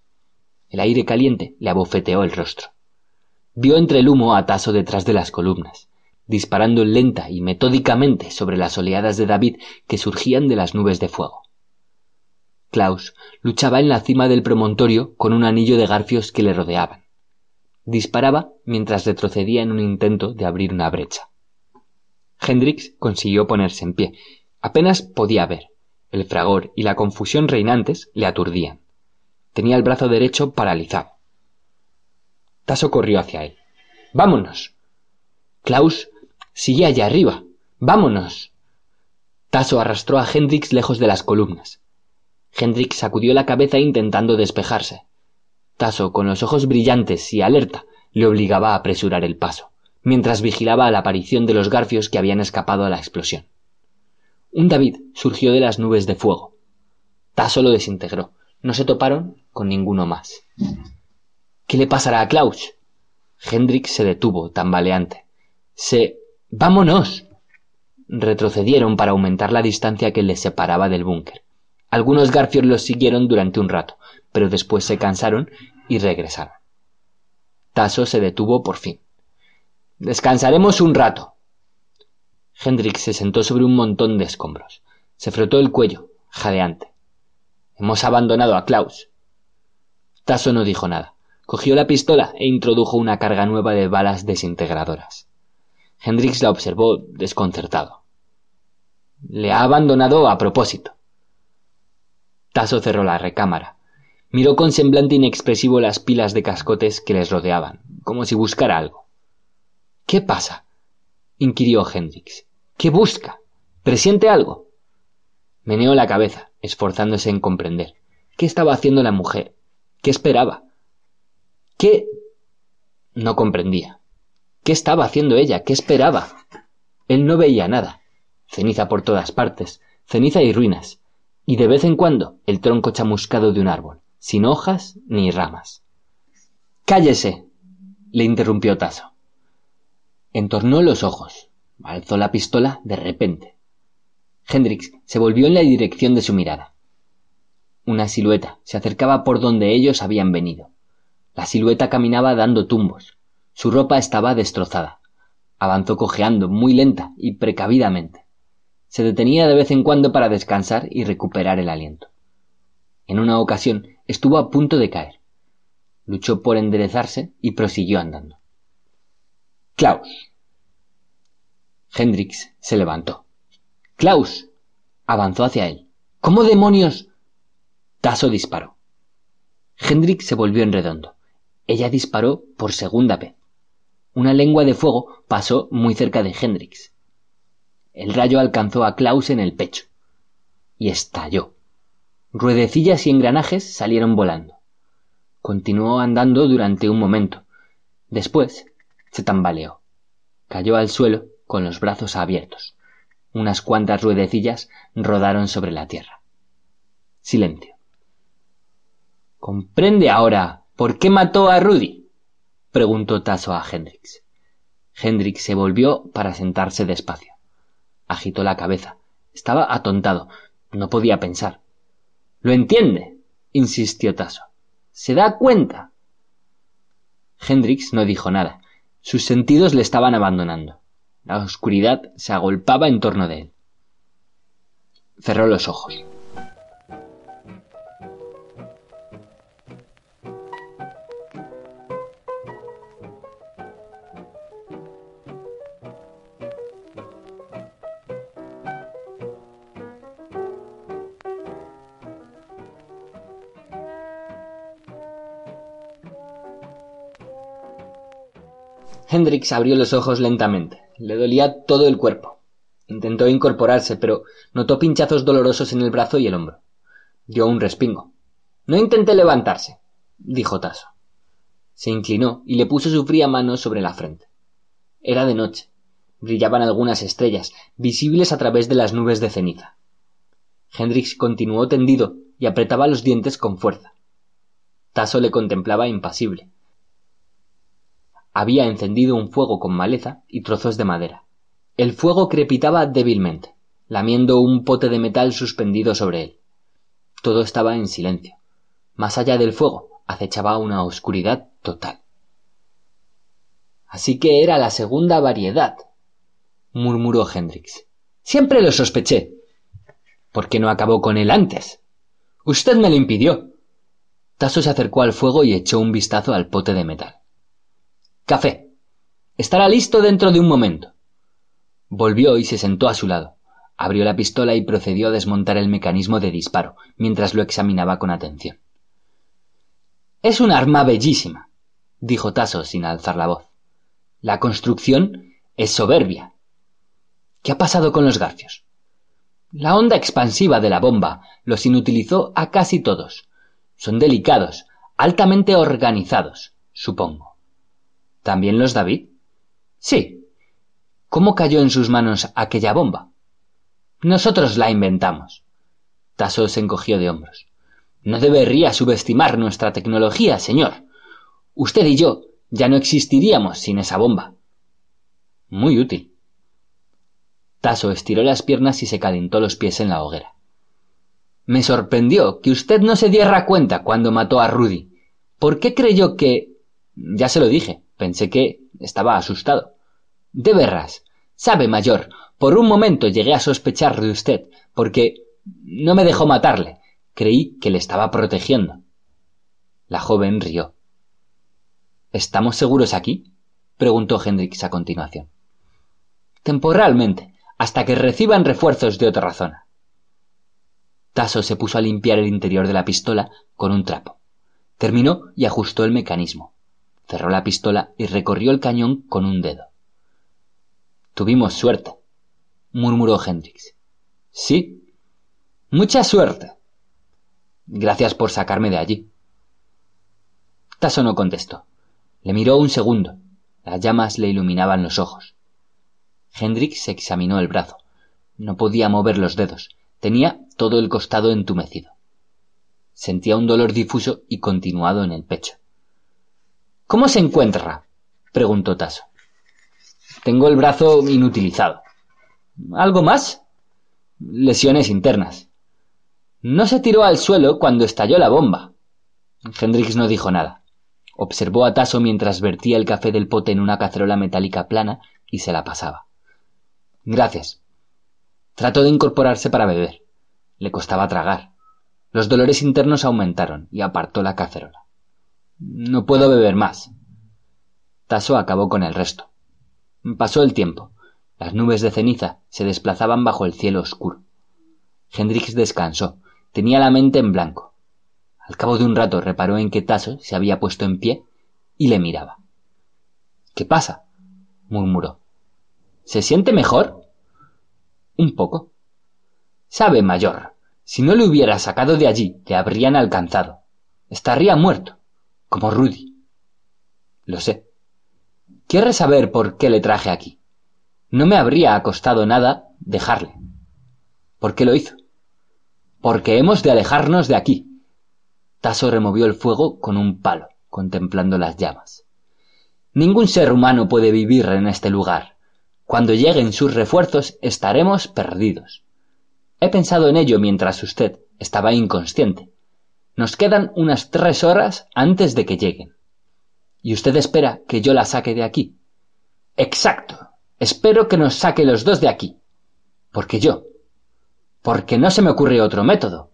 El aire caliente le abofeteó el rostro. Vio entre el humo a Tasso detrás de las columnas, disparando lenta y metódicamente sobre las oleadas de David que surgían de las nubes de fuego. Klaus luchaba en la cima del promontorio con un anillo de garfios que le rodeaban. Disparaba mientras retrocedía en un intento de abrir una brecha. Hendrix consiguió ponerse en pie. Apenas podía ver. El fragor y la confusión reinantes le aturdían. Tenía el brazo derecho paralizado. Tasso corrió hacia él. ¡Vámonos! Klaus sigue allá arriba. ¡Vámonos! Tasso arrastró a Hendrix lejos de las columnas. Hendrix sacudió la cabeza intentando despejarse. Tasso, con los ojos brillantes y alerta, le obligaba a apresurar el paso, mientras vigilaba la aparición de los garfios que habían escapado a la explosión. Un David surgió de las nubes de fuego. Tasso lo desintegró. No se toparon con ninguno más. ¿Qué le pasará a Klaus? Hendrix se detuvo, tambaleante. Se. ¡Vámonos! Retrocedieron para aumentar la distancia que les separaba del búnker. Algunos garfios los siguieron durante un rato, pero después se cansaron y regresaron. Tasso se detuvo por fin. Descansaremos un rato. Hendrix se sentó sobre un montón de escombros. Se frotó el cuello, jadeante. Hemos abandonado a Klaus. Tasso no dijo nada. Cogió la pistola e introdujo una carga nueva de balas desintegradoras. Hendrix la observó desconcertado. Le ha abandonado a propósito. Tasso cerró la recámara. Miró con semblante inexpresivo las pilas de cascotes que les rodeaban, como si buscara algo. ¿Qué pasa? inquirió Hendrix. ¿Qué busca? ¿Presiente algo? Meneó la cabeza, esforzándose en comprender. ¿Qué estaba haciendo la mujer? ¿Qué esperaba? ¿Qué? No comprendía. ¿Qué estaba haciendo ella? ¿Qué esperaba? Él no veía nada. Ceniza por todas partes, ceniza y ruinas, y de vez en cuando el tronco chamuscado de un árbol, sin hojas ni ramas. Cállese. le interrumpió Tasso. Entornó los ojos, alzó la pistola de repente. Hendrix se volvió en la dirección de su mirada. Una silueta se acercaba por donde ellos habían venido. La silueta caminaba dando tumbos. Su ropa estaba destrozada. Avanzó cojeando, muy lenta y precavidamente. Se detenía de vez en cuando para descansar y recuperar el aliento. En una ocasión estuvo a punto de caer. Luchó por enderezarse y prosiguió andando. Klaus. Hendrix se levantó. Klaus. avanzó hacia él. ¿Cómo demonios? Tasso disparó. Hendrix se volvió en redondo. Ella disparó por segunda vez. Una lengua de fuego pasó muy cerca de Hendrix. El rayo alcanzó a Klaus en el pecho y estalló. Ruedecillas y engranajes salieron volando. Continuó andando durante un momento. Después se tambaleó. Cayó al suelo con los brazos abiertos. Unas cuantas ruedecillas rodaron sobre la tierra. Silencio. ¿Comprende ahora ¿Por qué mató a Rudy? preguntó Tasso a Hendrix. Hendrix se volvió para sentarse despacio. Agitó la cabeza. Estaba atontado. No podía pensar. ¿Lo entiende? insistió Tasso. ¿Se da cuenta? Hendrix no dijo nada. Sus sentidos le estaban abandonando. La oscuridad se agolpaba en torno de él. Cerró los ojos. Hendrix abrió los ojos lentamente. Le dolía todo el cuerpo. Intentó incorporarse, pero notó pinchazos dolorosos en el brazo y el hombro. Dio un respingo. No intente levantarse, dijo Tasso. Se inclinó y le puso su fría mano sobre la frente. Era de noche. Brillaban algunas estrellas, visibles a través de las nubes de ceniza. Hendrix continuó tendido y apretaba los dientes con fuerza. Tasso le contemplaba impasible. Había encendido un fuego con maleza y trozos de madera. El fuego crepitaba débilmente, lamiendo un pote de metal suspendido sobre él. Todo estaba en silencio. Más allá del fuego acechaba una oscuridad total. Así que era la segunda variedad, murmuró Hendrix. Siempre lo sospeché. ¿Por qué no acabó con él antes? Usted me lo impidió. Tasso se acercó al fuego y echó un vistazo al pote de metal. Café. Estará listo dentro de un momento. Volvió y se sentó a su lado. Abrió la pistola y procedió a desmontar el mecanismo de disparo, mientras lo examinaba con atención. Es un arma bellísima, dijo Tasso sin alzar la voz. La construcción es soberbia. ¿Qué ha pasado con los garfios? La onda expansiva de la bomba los inutilizó a casi todos. Son delicados, altamente organizados, supongo. ¿También los David? Sí. ¿Cómo cayó en sus manos aquella bomba? Nosotros la inventamos. Tasso se encogió de hombros. No debería subestimar nuestra tecnología, señor. Usted y yo ya no existiríamos sin esa bomba. Muy útil. Tasso estiró las piernas y se calentó los pies en la hoguera. Me sorprendió que usted no se diera cuenta cuando mató a Rudy. ¿Por qué creyó que... Ya se lo dije, pensé que estaba asustado. De veras, sabe, mayor, por un momento llegué a sospechar de usted, porque no me dejó matarle. Creí que le estaba protegiendo. La joven rió. ¿Estamos seguros aquí? preguntó Hendrix a continuación. Temporalmente, hasta que reciban refuerzos de otra zona. Tasso se puso a limpiar el interior de la pistola con un trapo. Terminó y ajustó el mecanismo. Cerró la pistola y recorrió el cañón con un dedo. Tuvimos suerte, murmuró Hendrix. Sí. Mucha suerte. Gracias por sacarme de allí. Tasso no contestó. Le miró un segundo. Las llamas le iluminaban los ojos. Hendrix examinó el brazo. No podía mover los dedos. Tenía todo el costado entumecido. Sentía un dolor difuso y continuado en el pecho. ¿Cómo se encuentra? preguntó Tasso. Tengo el brazo inutilizado. ¿Algo más? Lesiones internas. No se tiró al suelo cuando estalló la bomba. Hendrix no dijo nada. Observó a Tasso mientras vertía el café del pote en una cacerola metálica plana y se la pasaba. Gracias. Trató de incorporarse para beber. Le costaba tragar. Los dolores internos aumentaron y apartó la cacerola. No puedo beber más. Tasso acabó con el resto. Pasó el tiempo. Las nubes de ceniza se desplazaban bajo el cielo oscuro. Hendrix descansó. Tenía la mente en blanco. Al cabo de un rato reparó en que Tasso se había puesto en pie y le miraba. ¿Qué pasa? murmuró. ¿Se siente mejor? Un poco. Sabe, mayor, si no le hubiera sacado de allí, le habrían alcanzado. Estaría muerto, como Rudy. Lo sé. ¿Quiere saber por qué le traje aquí? No me habría costado nada dejarle. ¿Por qué lo hizo? Porque hemos de alejarnos de aquí. Tasso removió el fuego con un palo, contemplando las llamas. Ningún ser humano puede vivir en este lugar. Cuando lleguen sus refuerzos estaremos perdidos. He pensado en ello mientras usted estaba inconsciente. Nos quedan unas tres horas antes de que lleguen. ¿Y usted espera que yo la saque de aquí? Exacto. Espero que nos saque los dos de aquí. Porque yo. Porque no se me ocurre otro método.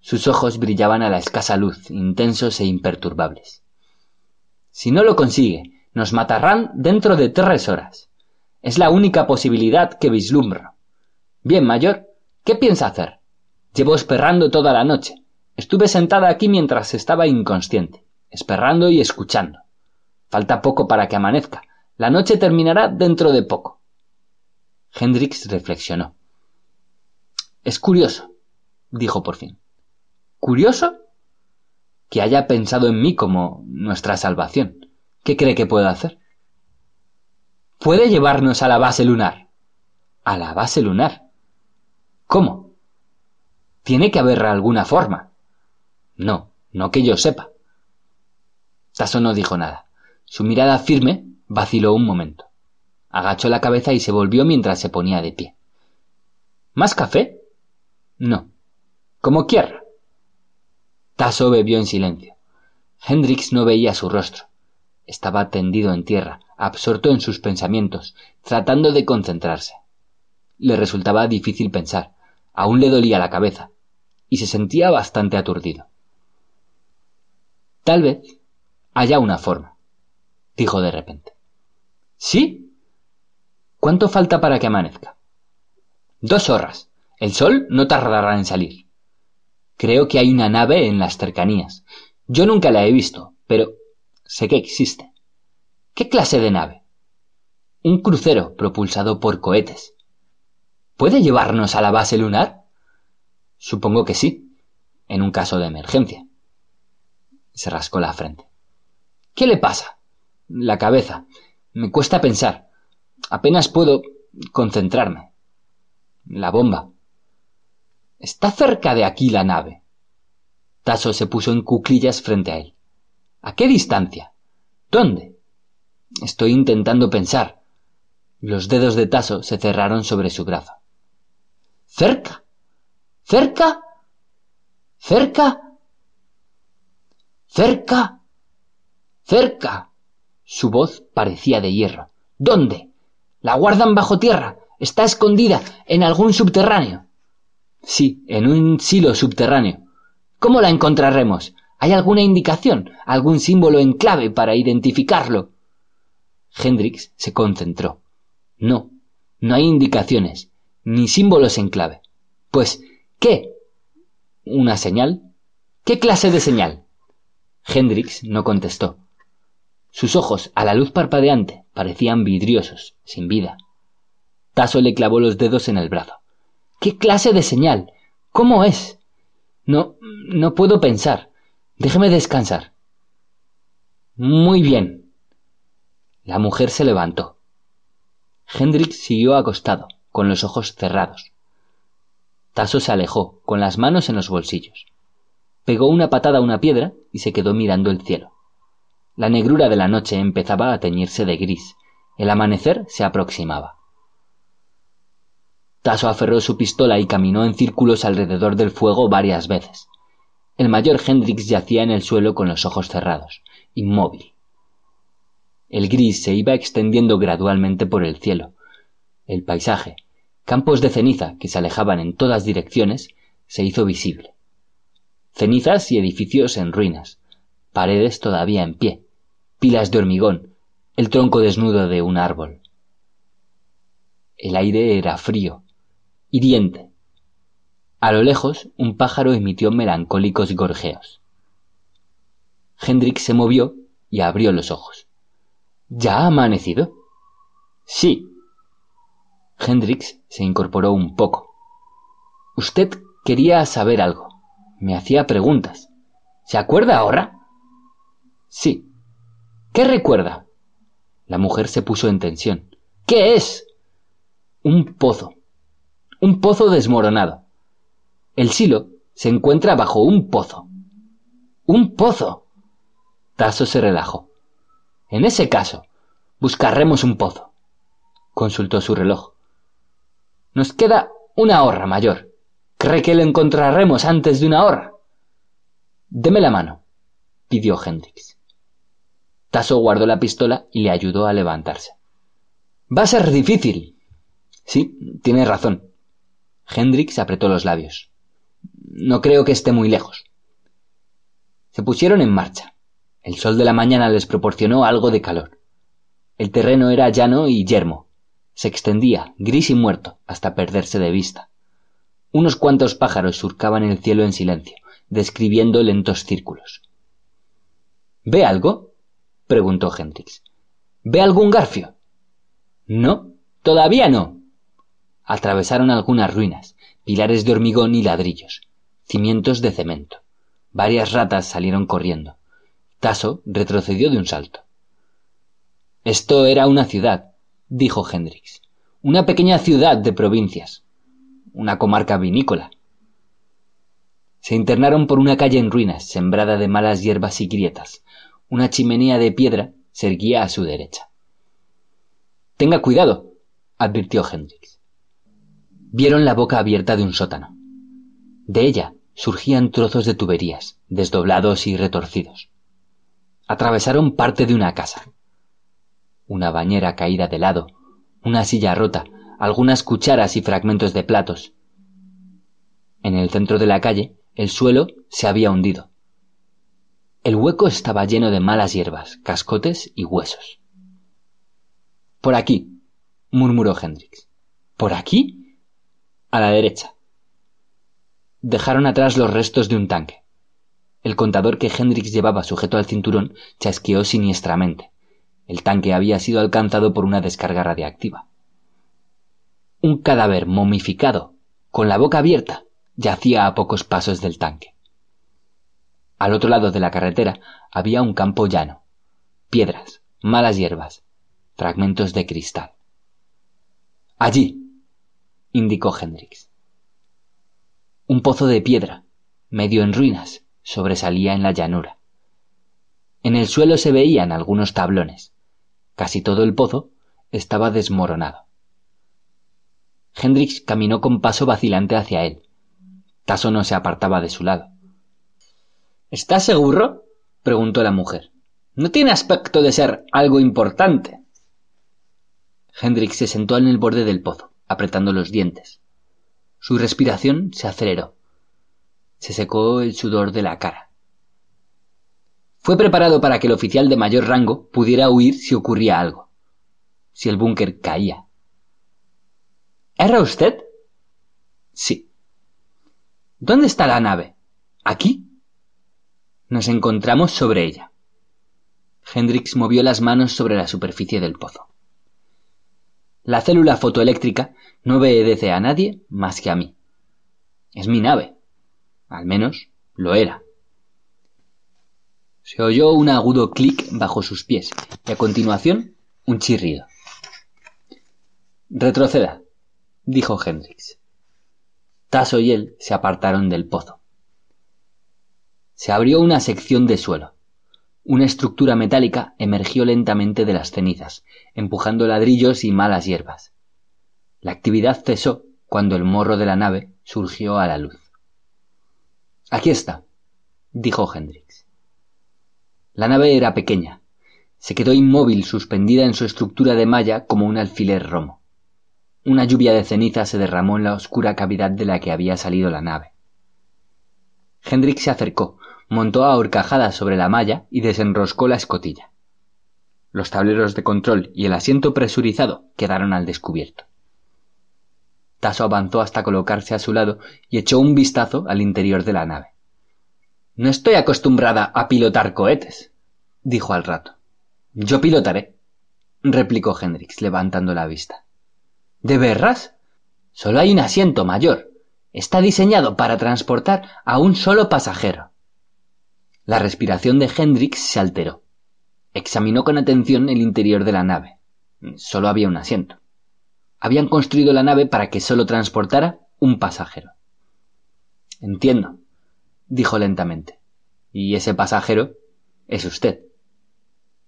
Sus ojos brillaban a la escasa luz, intensos e imperturbables. Si no lo consigue, nos matarán dentro de tres horas. Es la única posibilidad que vislumbro. Bien, mayor, ¿qué piensa hacer? Llevo esperando toda la noche. Estuve sentada aquí mientras estaba inconsciente, esperando y escuchando. Falta poco para que amanezca, la noche terminará dentro de poco. Hendrix reflexionó. Es curioso, dijo por fin. ¿Curioso? Que haya pensado en mí como nuestra salvación. ¿Qué cree que puedo hacer? Puede llevarnos a la base lunar. ¿A la base lunar? ¿Cómo? Tiene que haber alguna forma. No, no que yo sepa. Tasso no dijo nada. Su mirada firme Vaciló un momento. Agachó la cabeza y se volvió mientras se ponía de pie. ¿Más café? No. Como quiera. Tasso bebió en silencio. Hendrix no veía su rostro. Estaba tendido en tierra, absorto en sus pensamientos, tratando de concentrarse. Le resultaba difícil pensar, aún le dolía la cabeza, y se sentía bastante aturdido. Tal vez haya una forma, dijo de repente. ¿Sí? ¿Cuánto falta para que amanezca? Dos horas. El sol no tardará en salir. Creo que hay una nave en las cercanías. Yo nunca la he visto, pero sé que existe. ¿Qué clase de nave? Un crucero propulsado por cohetes. ¿Puede llevarnos a la base lunar? Supongo que sí, en un caso de emergencia. Se rascó la frente. ¿Qué le pasa? La cabeza. Me cuesta pensar. Apenas puedo concentrarme. La bomba. Está cerca de aquí la nave. Taso se puso en cuclillas frente a él. ¿A qué distancia? ¿Dónde? Estoy intentando pensar. Los dedos de Taso se cerraron sobre su brazo. ¿Cerca? ¿Cerca? ¿Cerca? ¿Cerca? ¡Cerca! Su voz parecía de hierro. ¿Dónde? La guardan bajo tierra. Está escondida en algún subterráneo. Sí, en un silo subterráneo. ¿Cómo la encontraremos? ¿Hay alguna indicación, algún símbolo en clave para identificarlo? Hendrix se concentró. No, no hay indicaciones, ni símbolos en clave. Pues, ¿qué? ¿Una señal? ¿Qué clase de señal? Hendrix no contestó. Sus ojos, a la luz parpadeante, parecían vidriosos, sin vida. Taso le clavó los dedos en el brazo. ¿Qué clase de señal? ¿Cómo es? No, no puedo pensar. Déjeme descansar. Muy bien. La mujer se levantó. Hendrix siguió acostado, con los ojos cerrados. Taso se alejó, con las manos en los bolsillos. Pegó una patada a una piedra y se quedó mirando el cielo. La negrura de la noche empezaba a teñirse de gris. El amanecer se aproximaba. Taso aferró su pistola y caminó en círculos alrededor del fuego varias veces. El mayor Hendrix yacía en el suelo con los ojos cerrados, inmóvil. El gris se iba extendiendo gradualmente por el cielo. El paisaje, campos de ceniza que se alejaban en todas direcciones, se hizo visible. Cenizas y edificios en ruinas, paredes todavía en pie, pilas de hormigón, el tronco desnudo de un árbol. El aire era frío, hiriente. A lo lejos, un pájaro emitió melancólicos gorjeos. Hendrik se movió y abrió los ojos. ¿Ya ha amanecido? Sí. Hendrix se incorporó un poco. Usted quería saber algo. Me hacía preguntas. ¿Se acuerda ahora? Sí. ¿Qué recuerda? La mujer se puso en tensión. ¿Qué es? Un pozo un pozo desmoronado. El silo se encuentra bajo un pozo. ¡Un pozo! Tasso se relajó. En ese caso, buscaremos un pozo. Consultó su reloj. Nos queda una hora, mayor. ¿Cree que lo encontraremos antes de una hora? Deme la mano, pidió Hendrix. Tasso guardó la pistola y le ayudó a levantarse. Va a ser difícil. Sí, tiene razón. Hendrix apretó los labios. No creo que esté muy lejos. Se pusieron en marcha. El sol de la mañana les proporcionó algo de calor. El terreno era llano y yermo. Se extendía, gris y muerto, hasta perderse de vista. Unos cuantos pájaros surcaban el cielo en silencio, describiendo lentos círculos. ¿Ve algo? preguntó Hendrix. ¿Ve algún garfio? No, todavía no, Atravesaron algunas ruinas, pilares de hormigón y ladrillos, cimientos de cemento. Varias ratas salieron corriendo. Taso retrocedió de un salto. Esto era una ciudad, dijo Hendrix. Una pequeña ciudad de provincias. Una comarca vinícola. Se internaron por una calle en ruinas, sembrada de malas hierbas y grietas. Una chimenea de piedra se erguía a su derecha. Tenga cuidado, advirtió Hendrix vieron la boca abierta de un sótano. De ella surgían trozos de tuberías, desdoblados y retorcidos. atravesaron parte de una casa. Una bañera caída de lado, una silla rota, algunas cucharas y fragmentos de platos. En el centro de la calle, el suelo se había hundido. El hueco estaba lleno de malas hierbas, cascotes y huesos. Por aquí, murmuró Hendrix. ¿Por aquí? A la derecha. Dejaron atrás los restos de un tanque. El contador que Hendrix llevaba sujeto al cinturón chasqueó siniestramente. El tanque había sido alcanzado por una descarga radiactiva. Un cadáver momificado, con la boca abierta, yacía a pocos pasos del tanque. Al otro lado de la carretera había un campo llano, piedras, malas hierbas, fragmentos de cristal. Allí, indicó Hendrix. Un pozo de piedra, medio en ruinas, sobresalía en la llanura. En el suelo se veían algunos tablones. Casi todo el pozo estaba desmoronado. Hendrix caminó con paso vacilante hacia él. Tasso no se apartaba de su lado. ¿Estás seguro? preguntó la mujer. No tiene aspecto de ser algo importante. Hendrix se sentó en el borde del pozo, apretando los dientes. Su respiración se aceleró. Se secó el sudor de la cara. Fue preparado para que el oficial de mayor rango pudiera huir si ocurría algo. Si el búnker caía. ¿Erra usted? Sí. ¿Dónde está la nave? ¿Aquí? Nos encontramos sobre ella. Hendrix movió las manos sobre la superficie del pozo. La célula fotoeléctrica no obedece a nadie más que a mí. Es mi nave. Al menos lo era. Se oyó un agudo clic bajo sus pies y a continuación un chirrido. Retroceda, dijo Hendrix. Tasso y él se apartaron del pozo. Se abrió una sección de suelo. Una estructura metálica emergió lentamente de las cenizas, empujando ladrillos y malas hierbas. La actividad cesó cuando el morro de la nave surgió a la luz. Aquí está, dijo Hendrix. La nave era pequeña. Se quedó inmóvil, suspendida en su estructura de malla como un alfiler romo. Una lluvia de ceniza se derramó en la oscura cavidad de la que había salido la nave. Hendrix se acercó, montó a horcajadas sobre la malla y desenroscó la escotilla. Los tableros de control y el asiento presurizado quedaron al descubierto. Tasso avanzó hasta colocarse a su lado y echó un vistazo al interior de la nave. No estoy acostumbrada a pilotar cohetes, dijo al rato. Yo pilotaré, replicó Hendrix, levantando la vista. ¿De veras? Solo hay un asiento mayor. Está diseñado para transportar a un solo pasajero. La respiración de Hendrix se alteró. Examinó con atención el interior de la nave. Solo había un asiento. Habían construido la nave para que solo transportara un pasajero. Entiendo, dijo lentamente. Y ese pasajero es usted.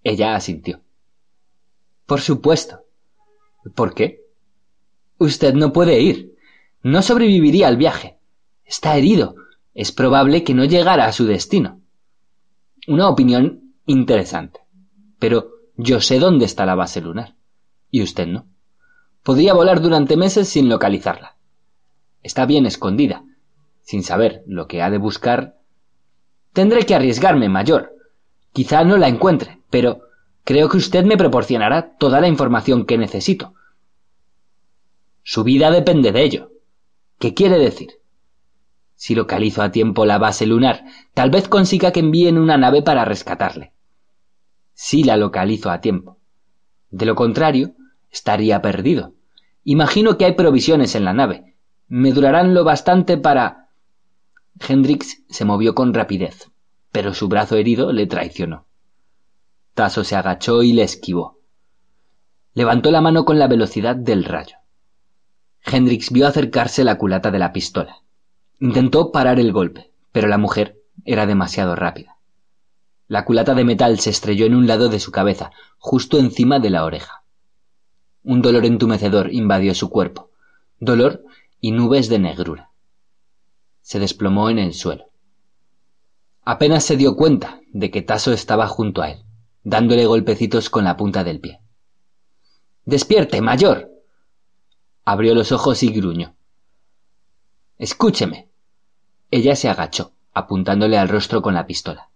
Ella asintió. Por supuesto. ¿Por qué? Usted no puede ir. No sobreviviría al viaje. Está herido. Es probable que no llegara a su destino. Una opinión interesante. Pero yo sé dónde está la base lunar. Y usted no. Podría volar durante meses sin localizarla. Está bien escondida, sin saber lo que ha de buscar. Tendré que arriesgarme, mayor. Quizá no la encuentre, pero creo que usted me proporcionará toda la información que necesito. Su vida depende de ello. ¿Qué quiere decir? Si localizo a tiempo la base lunar, tal vez consiga que envíen una nave para rescatarle. Si la localizo a tiempo. De lo contrario, estaría perdido. Imagino que hay provisiones en la nave. Me durarán lo bastante para. Hendrix se movió con rapidez, pero su brazo herido le traicionó. Tasso se agachó y le esquivó. Levantó la mano con la velocidad del rayo. Hendrix vio acercarse la culata de la pistola. Intentó parar el golpe, pero la mujer era demasiado rápida. La culata de metal se estrelló en un lado de su cabeza, justo encima de la oreja. Un dolor entumecedor invadió su cuerpo, dolor y nubes de negrura. Se desplomó en el suelo. Apenas se dio cuenta de que Taso estaba junto a él, dándole golpecitos con la punta del pie. Despierte, mayor. Abrió los ojos y gruñó. Escúcheme. Ella se agachó, apuntándole al rostro con la pistola.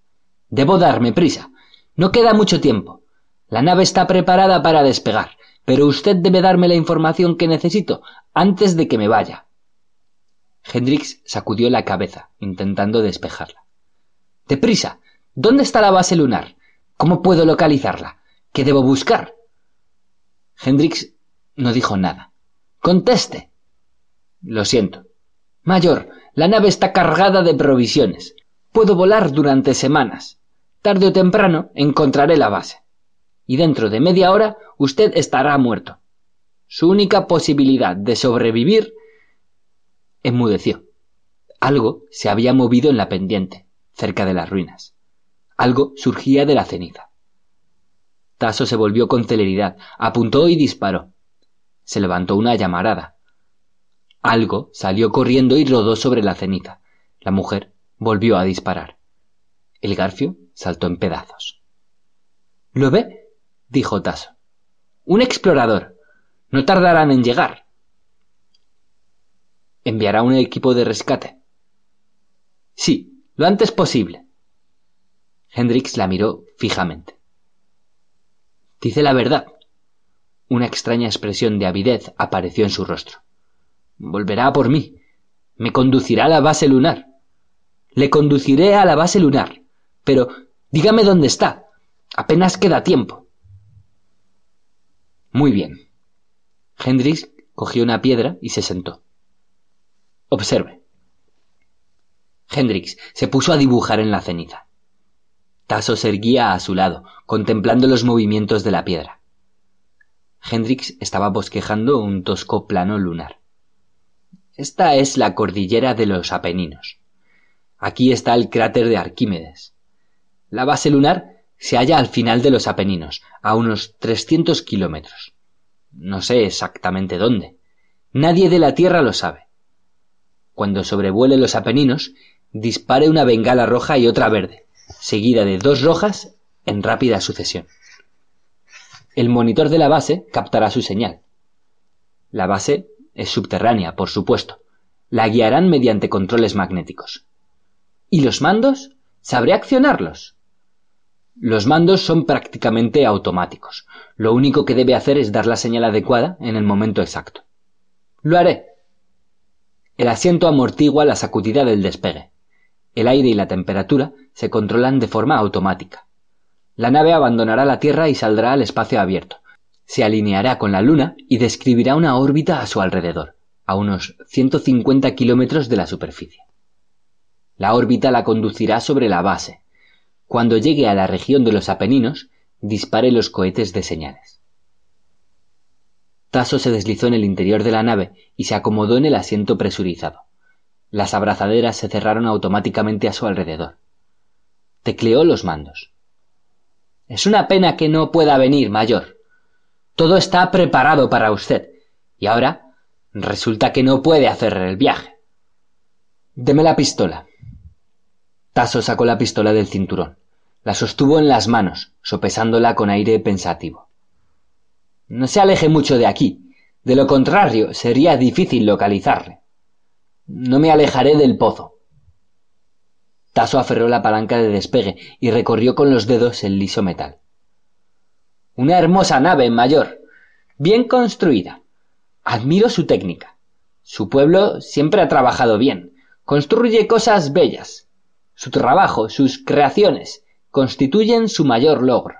Debo darme prisa. No queda mucho tiempo. La nave está preparada para despegar, pero usted debe darme la información que necesito antes de que me vaya. Hendrix sacudió la cabeza, intentando despejarla. Deprisa. ¿Dónde está la base lunar? ¿Cómo puedo localizarla? ¿Qué debo buscar? Hendrix no dijo nada. Conteste. Lo siento. Mayor, la nave está cargada de provisiones. Puedo volar durante semanas. Tarde o temprano encontraré la base. Y dentro de media hora usted estará muerto. Su única posibilidad de sobrevivir enmudeció. Algo se había movido en la pendiente, cerca de las ruinas. Algo surgía de la ceniza. Taso se volvió con celeridad, apuntó y disparó. Se levantó una llamarada. Algo salió corriendo y rodó sobre la ceniza. La mujer volvió a disparar. El garfio saltó en pedazos. ¿Lo ve? dijo Taso. Un explorador. No tardarán en llegar. ¿Enviará un equipo de rescate? Sí, lo antes posible. Hendrix la miró fijamente. Dice la verdad. Una extraña expresión de avidez apareció en su rostro. Volverá por mí. Me conducirá a la base lunar. Le conduciré a la base lunar. Pero dígame dónde está. Apenas queda tiempo. Muy bien. Hendrix cogió una piedra y se sentó. Observe. Hendrix se puso a dibujar en la ceniza. Tasso se erguía a su lado, contemplando los movimientos de la piedra. Hendrix estaba bosquejando un tosco plano lunar. Esta es la cordillera de los Apeninos. Aquí está el cráter de Arquímedes. La base lunar se halla al final de los Apeninos, a unos 300 kilómetros. No sé exactamente dónde. Nadie de la Tierra lo sabe. Cuando sobrevuele los Apeninos, dispare una bengala roja y otra verde, seguida de dos rojas en rápida sucesión. El monitor de la base captará su señal. La base es subterránea, por supuesto. La guiarán mediante controles magnéticos. ¿Y los mandos? ¿Sabré accionarlos? Los mandos son prácticamente automáticos. Lo único que debe hacer es dar la señal adecuada en el momento exacto. Lo haré. El asiento amortigua la sacudida del despegue. El aire y la temperatura se controlan de forma automática. La nave abandonará la Tierra y saldrá al espacio abierto. Se alineará con la Luna y describirá una órbita a su alrededor, a unos 150 kilómetros de la superficie. La órbita la conducirá sobre la base. Cuando llegue a la región de los Apeninos, dispare los cohetes de señales. Tasso se deslizó en el interior de la nave y se acomodó en el asiento presurizado. Las abrazaderas se cerraron automáticamente a su alrededor. Tecleó los mandos. Es una pena que no pueda venir, mayor. Todo está preparado para usted. Y ahora resulta que no puede hacer el viaje. Deme la pistola. Tasso sacó la pistola del cinturón. La sostuvo en las manos, sopesándola con aire pensativo. No se aleje mucho de aquí. De lo contrario, sería difícil localizarle. No me alejaré del pozo. Taso aferró la palanca de despegue y recorrió con los dedos el liso metal. Una hermosa nave, mayor. Bien construida. Admiro su técnica. Su pueblo siempre ha trabajado bien. Construye cosas bellas. Su trabajo, sus creaciones, constituyen su mayor logro.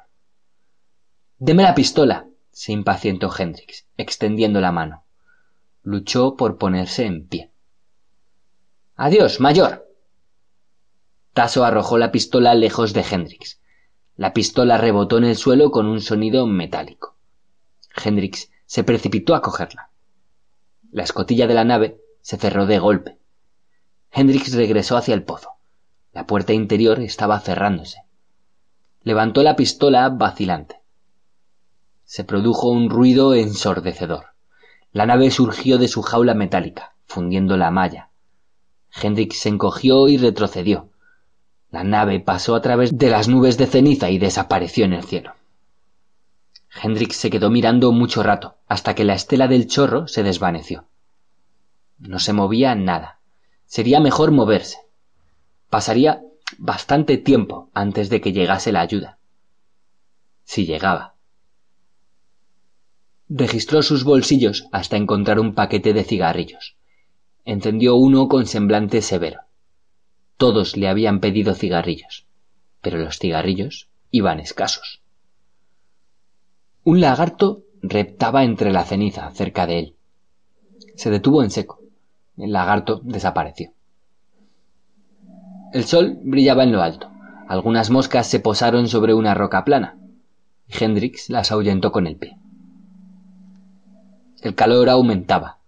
Deme la pistola, se impacientó Hendrix, extendiendo la mano. Luchó por ponerse en pie. Adiós, mayor. Tasso arrojó la pistola lejos de Hendrix. La pistola rebotó en el suelo con un sonido metálico. Hendrix se precipitó a cogerla. La escotilla de la nave se cerró de golpe. Hendrix regresó hacia el pozo. La puerta interior estaba cerrándose. Levantó la pistola vacilante se produjo un ruido ensordecedor. La nave surgió de su jaula metálica, fundiendo la malla. Hendrix se encogió y retrocedió. La nave pasó a través de las nubes de ceniza y desapareció en el cielo. Hendrix se quedó mirando mucho rato, hasta que la estela del chorro se desvaneció. No se movía nada. Sería mejor moverse. Pasaría bastante tiempo antes de que llegase la ayuda. Si llegaba. Registró sus bolsillos hasta encontrar un paquete de cigarrillos. Encendió uno con semblante severo. Todos le habían pedido cigarrillos, pero los cigarrillos iban escasos. Un lagarto reptaba entre la ceniza cerca de él. Se detuvo en seco. El lagarto desapareció. El sol brillaba en lo alto. Algunas moscas se posaron sobre una roca plana. Hendrix las ahuyentó con el pie. El calor aumentaba.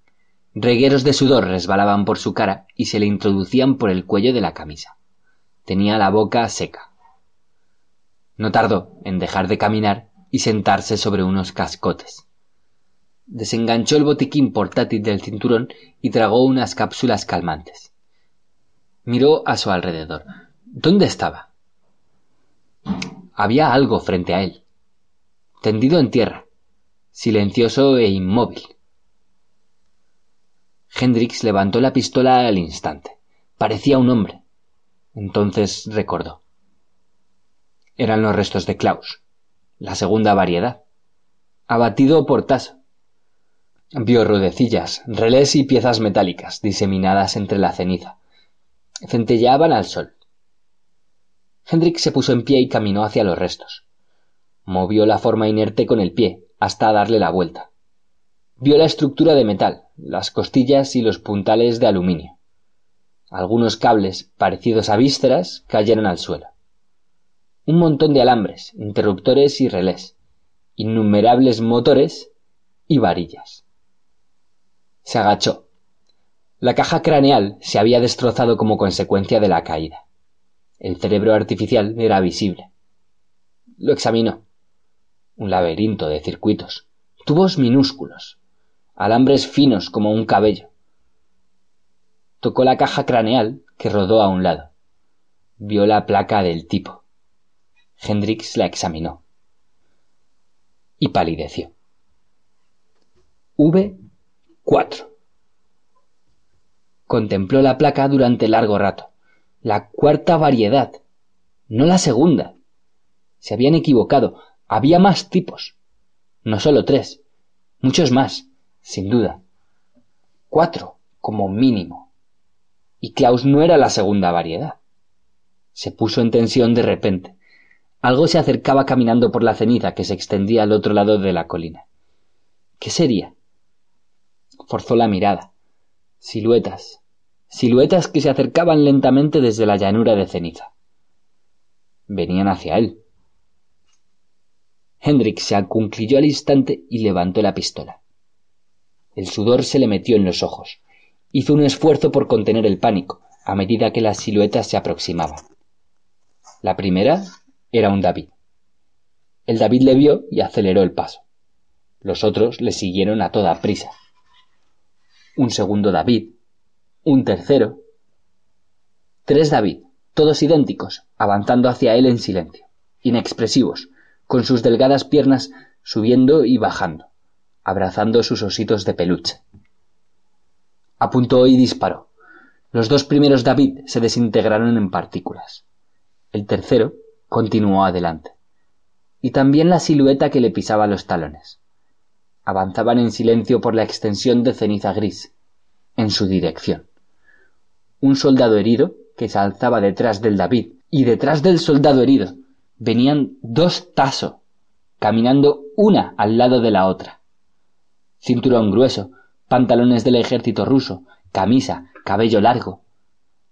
Regueros de sudor resbalaban por su cara y se le introducían por el cuello de la camisa. Tenía la boca seca. No tardó en dejar de caminar y sentarse sobre unos cascotes. Desenganchó el botiquín portátil del cinturón y tragó unas cápsulas calmantes. Miró a su alrededor. ¿Dónde estaba? Había algo frente a él, tendido en tierra, silencioso e inmóvil. Hendrix levantó la pistola al instante. Parecía un hombre. Entonces recordó. Eran los restos de Klaus, la segunda variedad. Abatido por Tasso. Vio rudecillas, relés y piezas metálicas diseminadas entre la ceniza. Centelleaban al sol. Hendrix se puso en pie y caminó hacia los restos. Movió la forma inerte con el pie hasta darle la vuelta. Vio la estructura de metal, las costillas y los puntales de aluminio. Algunos cables, parecidos a vísceras, cayeron al suelo. Un montón de alambres, interruptores y relés, innumerables motores y varillas. Se agachó. La caja craneal se había destrozado como consecuencia de la caída. El cerebro artificial era visible. Lo examinó. Un laberinto de circuitos, tubos minúsculos, alambres finos como un cabello. Tocó la caja craneal que rodó a un lado. Vio la placa del tipo. Hendrix la examinó. Y palideció. V4. Contempló la placa durante largo rato. La cuarta variedad, no la segunda. Se habían equivocado. Había más tipos. No solo tres, muchos más sin duda. Cuatro, como mínimo. Y Klaus no era la segunda variedad. Se puso en tensión de repente. Algo se acercaba caminando por la ceniza que se extendía al otro lado de la colina. ¿Qué sería? Forzó la mirada. Siluetas. Siluetas que se acercaban lentamente desde la llanura de ceniza. Venían hacia él. Hendrik se acunclilló al instante y levantó la pistola. El sudor se le metió en los ojos. Hizo un esfuerzo por contener el pánico a medida que las siluetas se aproximaban. La primera era un David. El David le vio y aceleró el paso. Los otros le siguieron a toda prisa. Un segundo David, un tercero. Tres David, todos idénticos, avanzando hacia él en silencio, inexpresivos, con sus delgadas piernas subiendo y bajando abrazando sus ositos de peluche. Apuntó y disparó. Los dos primeros David se desintegraron en partículas. El tercero continuó adelante. Y también la silueta que le pisaba los talones. Avanzaban en silencio por la extensión de ceniza gris, en su dirección. Un soldado herido que se alzaba detrás del David, y detrás del soldado herido venían dos Taso, caminando una al lado de la otra cinturón grueso, pantalones del ejército ruso, camisa, cabello largo.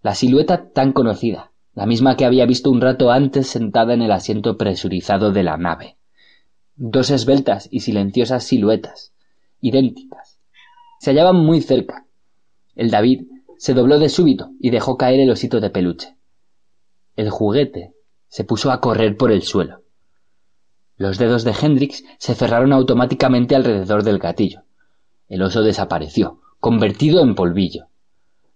La silueta tan conocida, la misma que había visto un rato antes sentada en el asiento presurizado de la nave. Dos esbeltas y silenciosas siluetas, idénticas. Se hallaban muy cerca. El David se dobló de súbito y dejó caer el osito de peluche. El juguete se puso a correr por el suelo. Los dedos de Hendrix se cerraron automáticamente alrededor del gatillo. El oso desapareció, convertido en polvillo.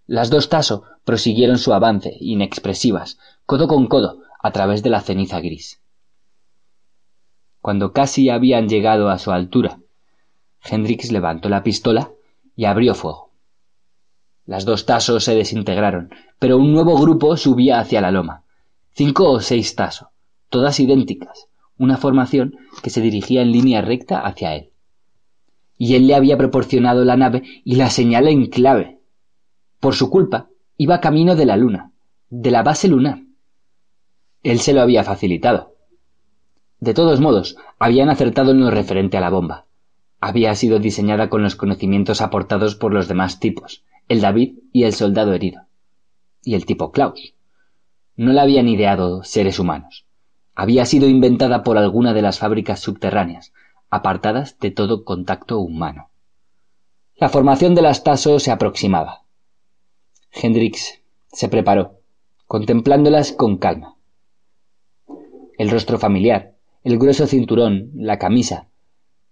Las dos Tasso prosiguieron su avance, inexpresivas, codo con codo, a través de la ceniza gris. Cuando casi habían llegado a su altura, Hendrix levantó la pistola y abrió fuego. Las dos tasos se desintegraron, pero un nuevo grupo subía hacia la loma. Cinco o seis tasos, todas idénticas, una formación que se dirigía en línea recta hacia él. Y él le había proporcionado la nave y la señal en clave. Por su culpa, iba camino de la luna, de la base lunar. Él se lo había facilitado. De todos modos, habían acertado en lo referente a la bomba. Había sido diseñada con los conocimientos aportados por los demás tipos, el David y el soldado herido. Y el tipo Klaus. No la habían ideado seres humanos. Había sido inventada por alguna de las fábricas subterráneas, apartadas de todo contacto humano. La formación de las Taso se aproximaba. Hendrix se preparó, contemplándolas con calma. El rostro familiar, el grueso cinturón, la camisa,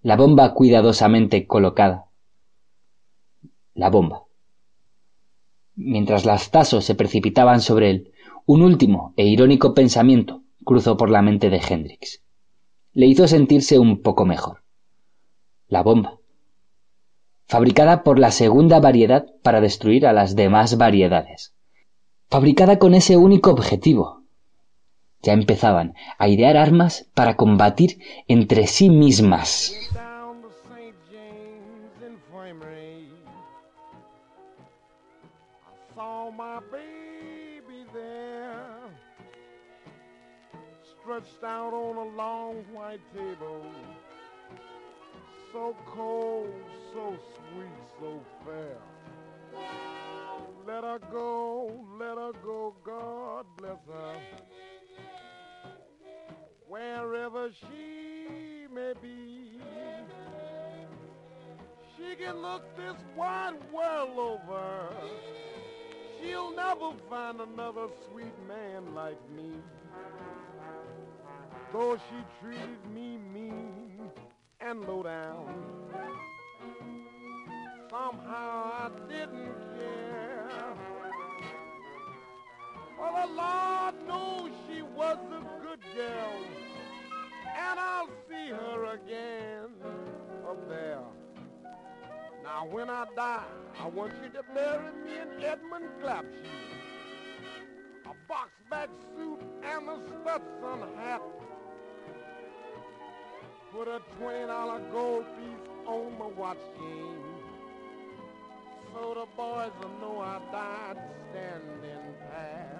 la bomba cuidadosamente colocada. La bomba. Mientras las tasos se precipitaban sobre él, un último e irónico pensamiento cruzó por la mente de Hendrix. Le hizo sentirse un poco mejor. La bomba. Fabricada por la segunda variedad para destruir a las demás variedades. Fabricada con ese único objetivo. Ya empezaban a idear armas para combatir entre sí mismas. Stretched out on a long white table. So cold, so sweet, so fair. Let her go, let her go, God bless her. Wherever she may be, she can look this wide world over. She'll never find another sweet man like me. Though she treated me mean and low down, somehow I didn't care. For the Lord knows she was a good girl, and I'll see her again up there. Now when I die, I want you to bury me in Edmund Clapshew. A box-back suit and a Stetson hat. Put a $20 gold piece on my watch chain. So the boys will know I died standing pat.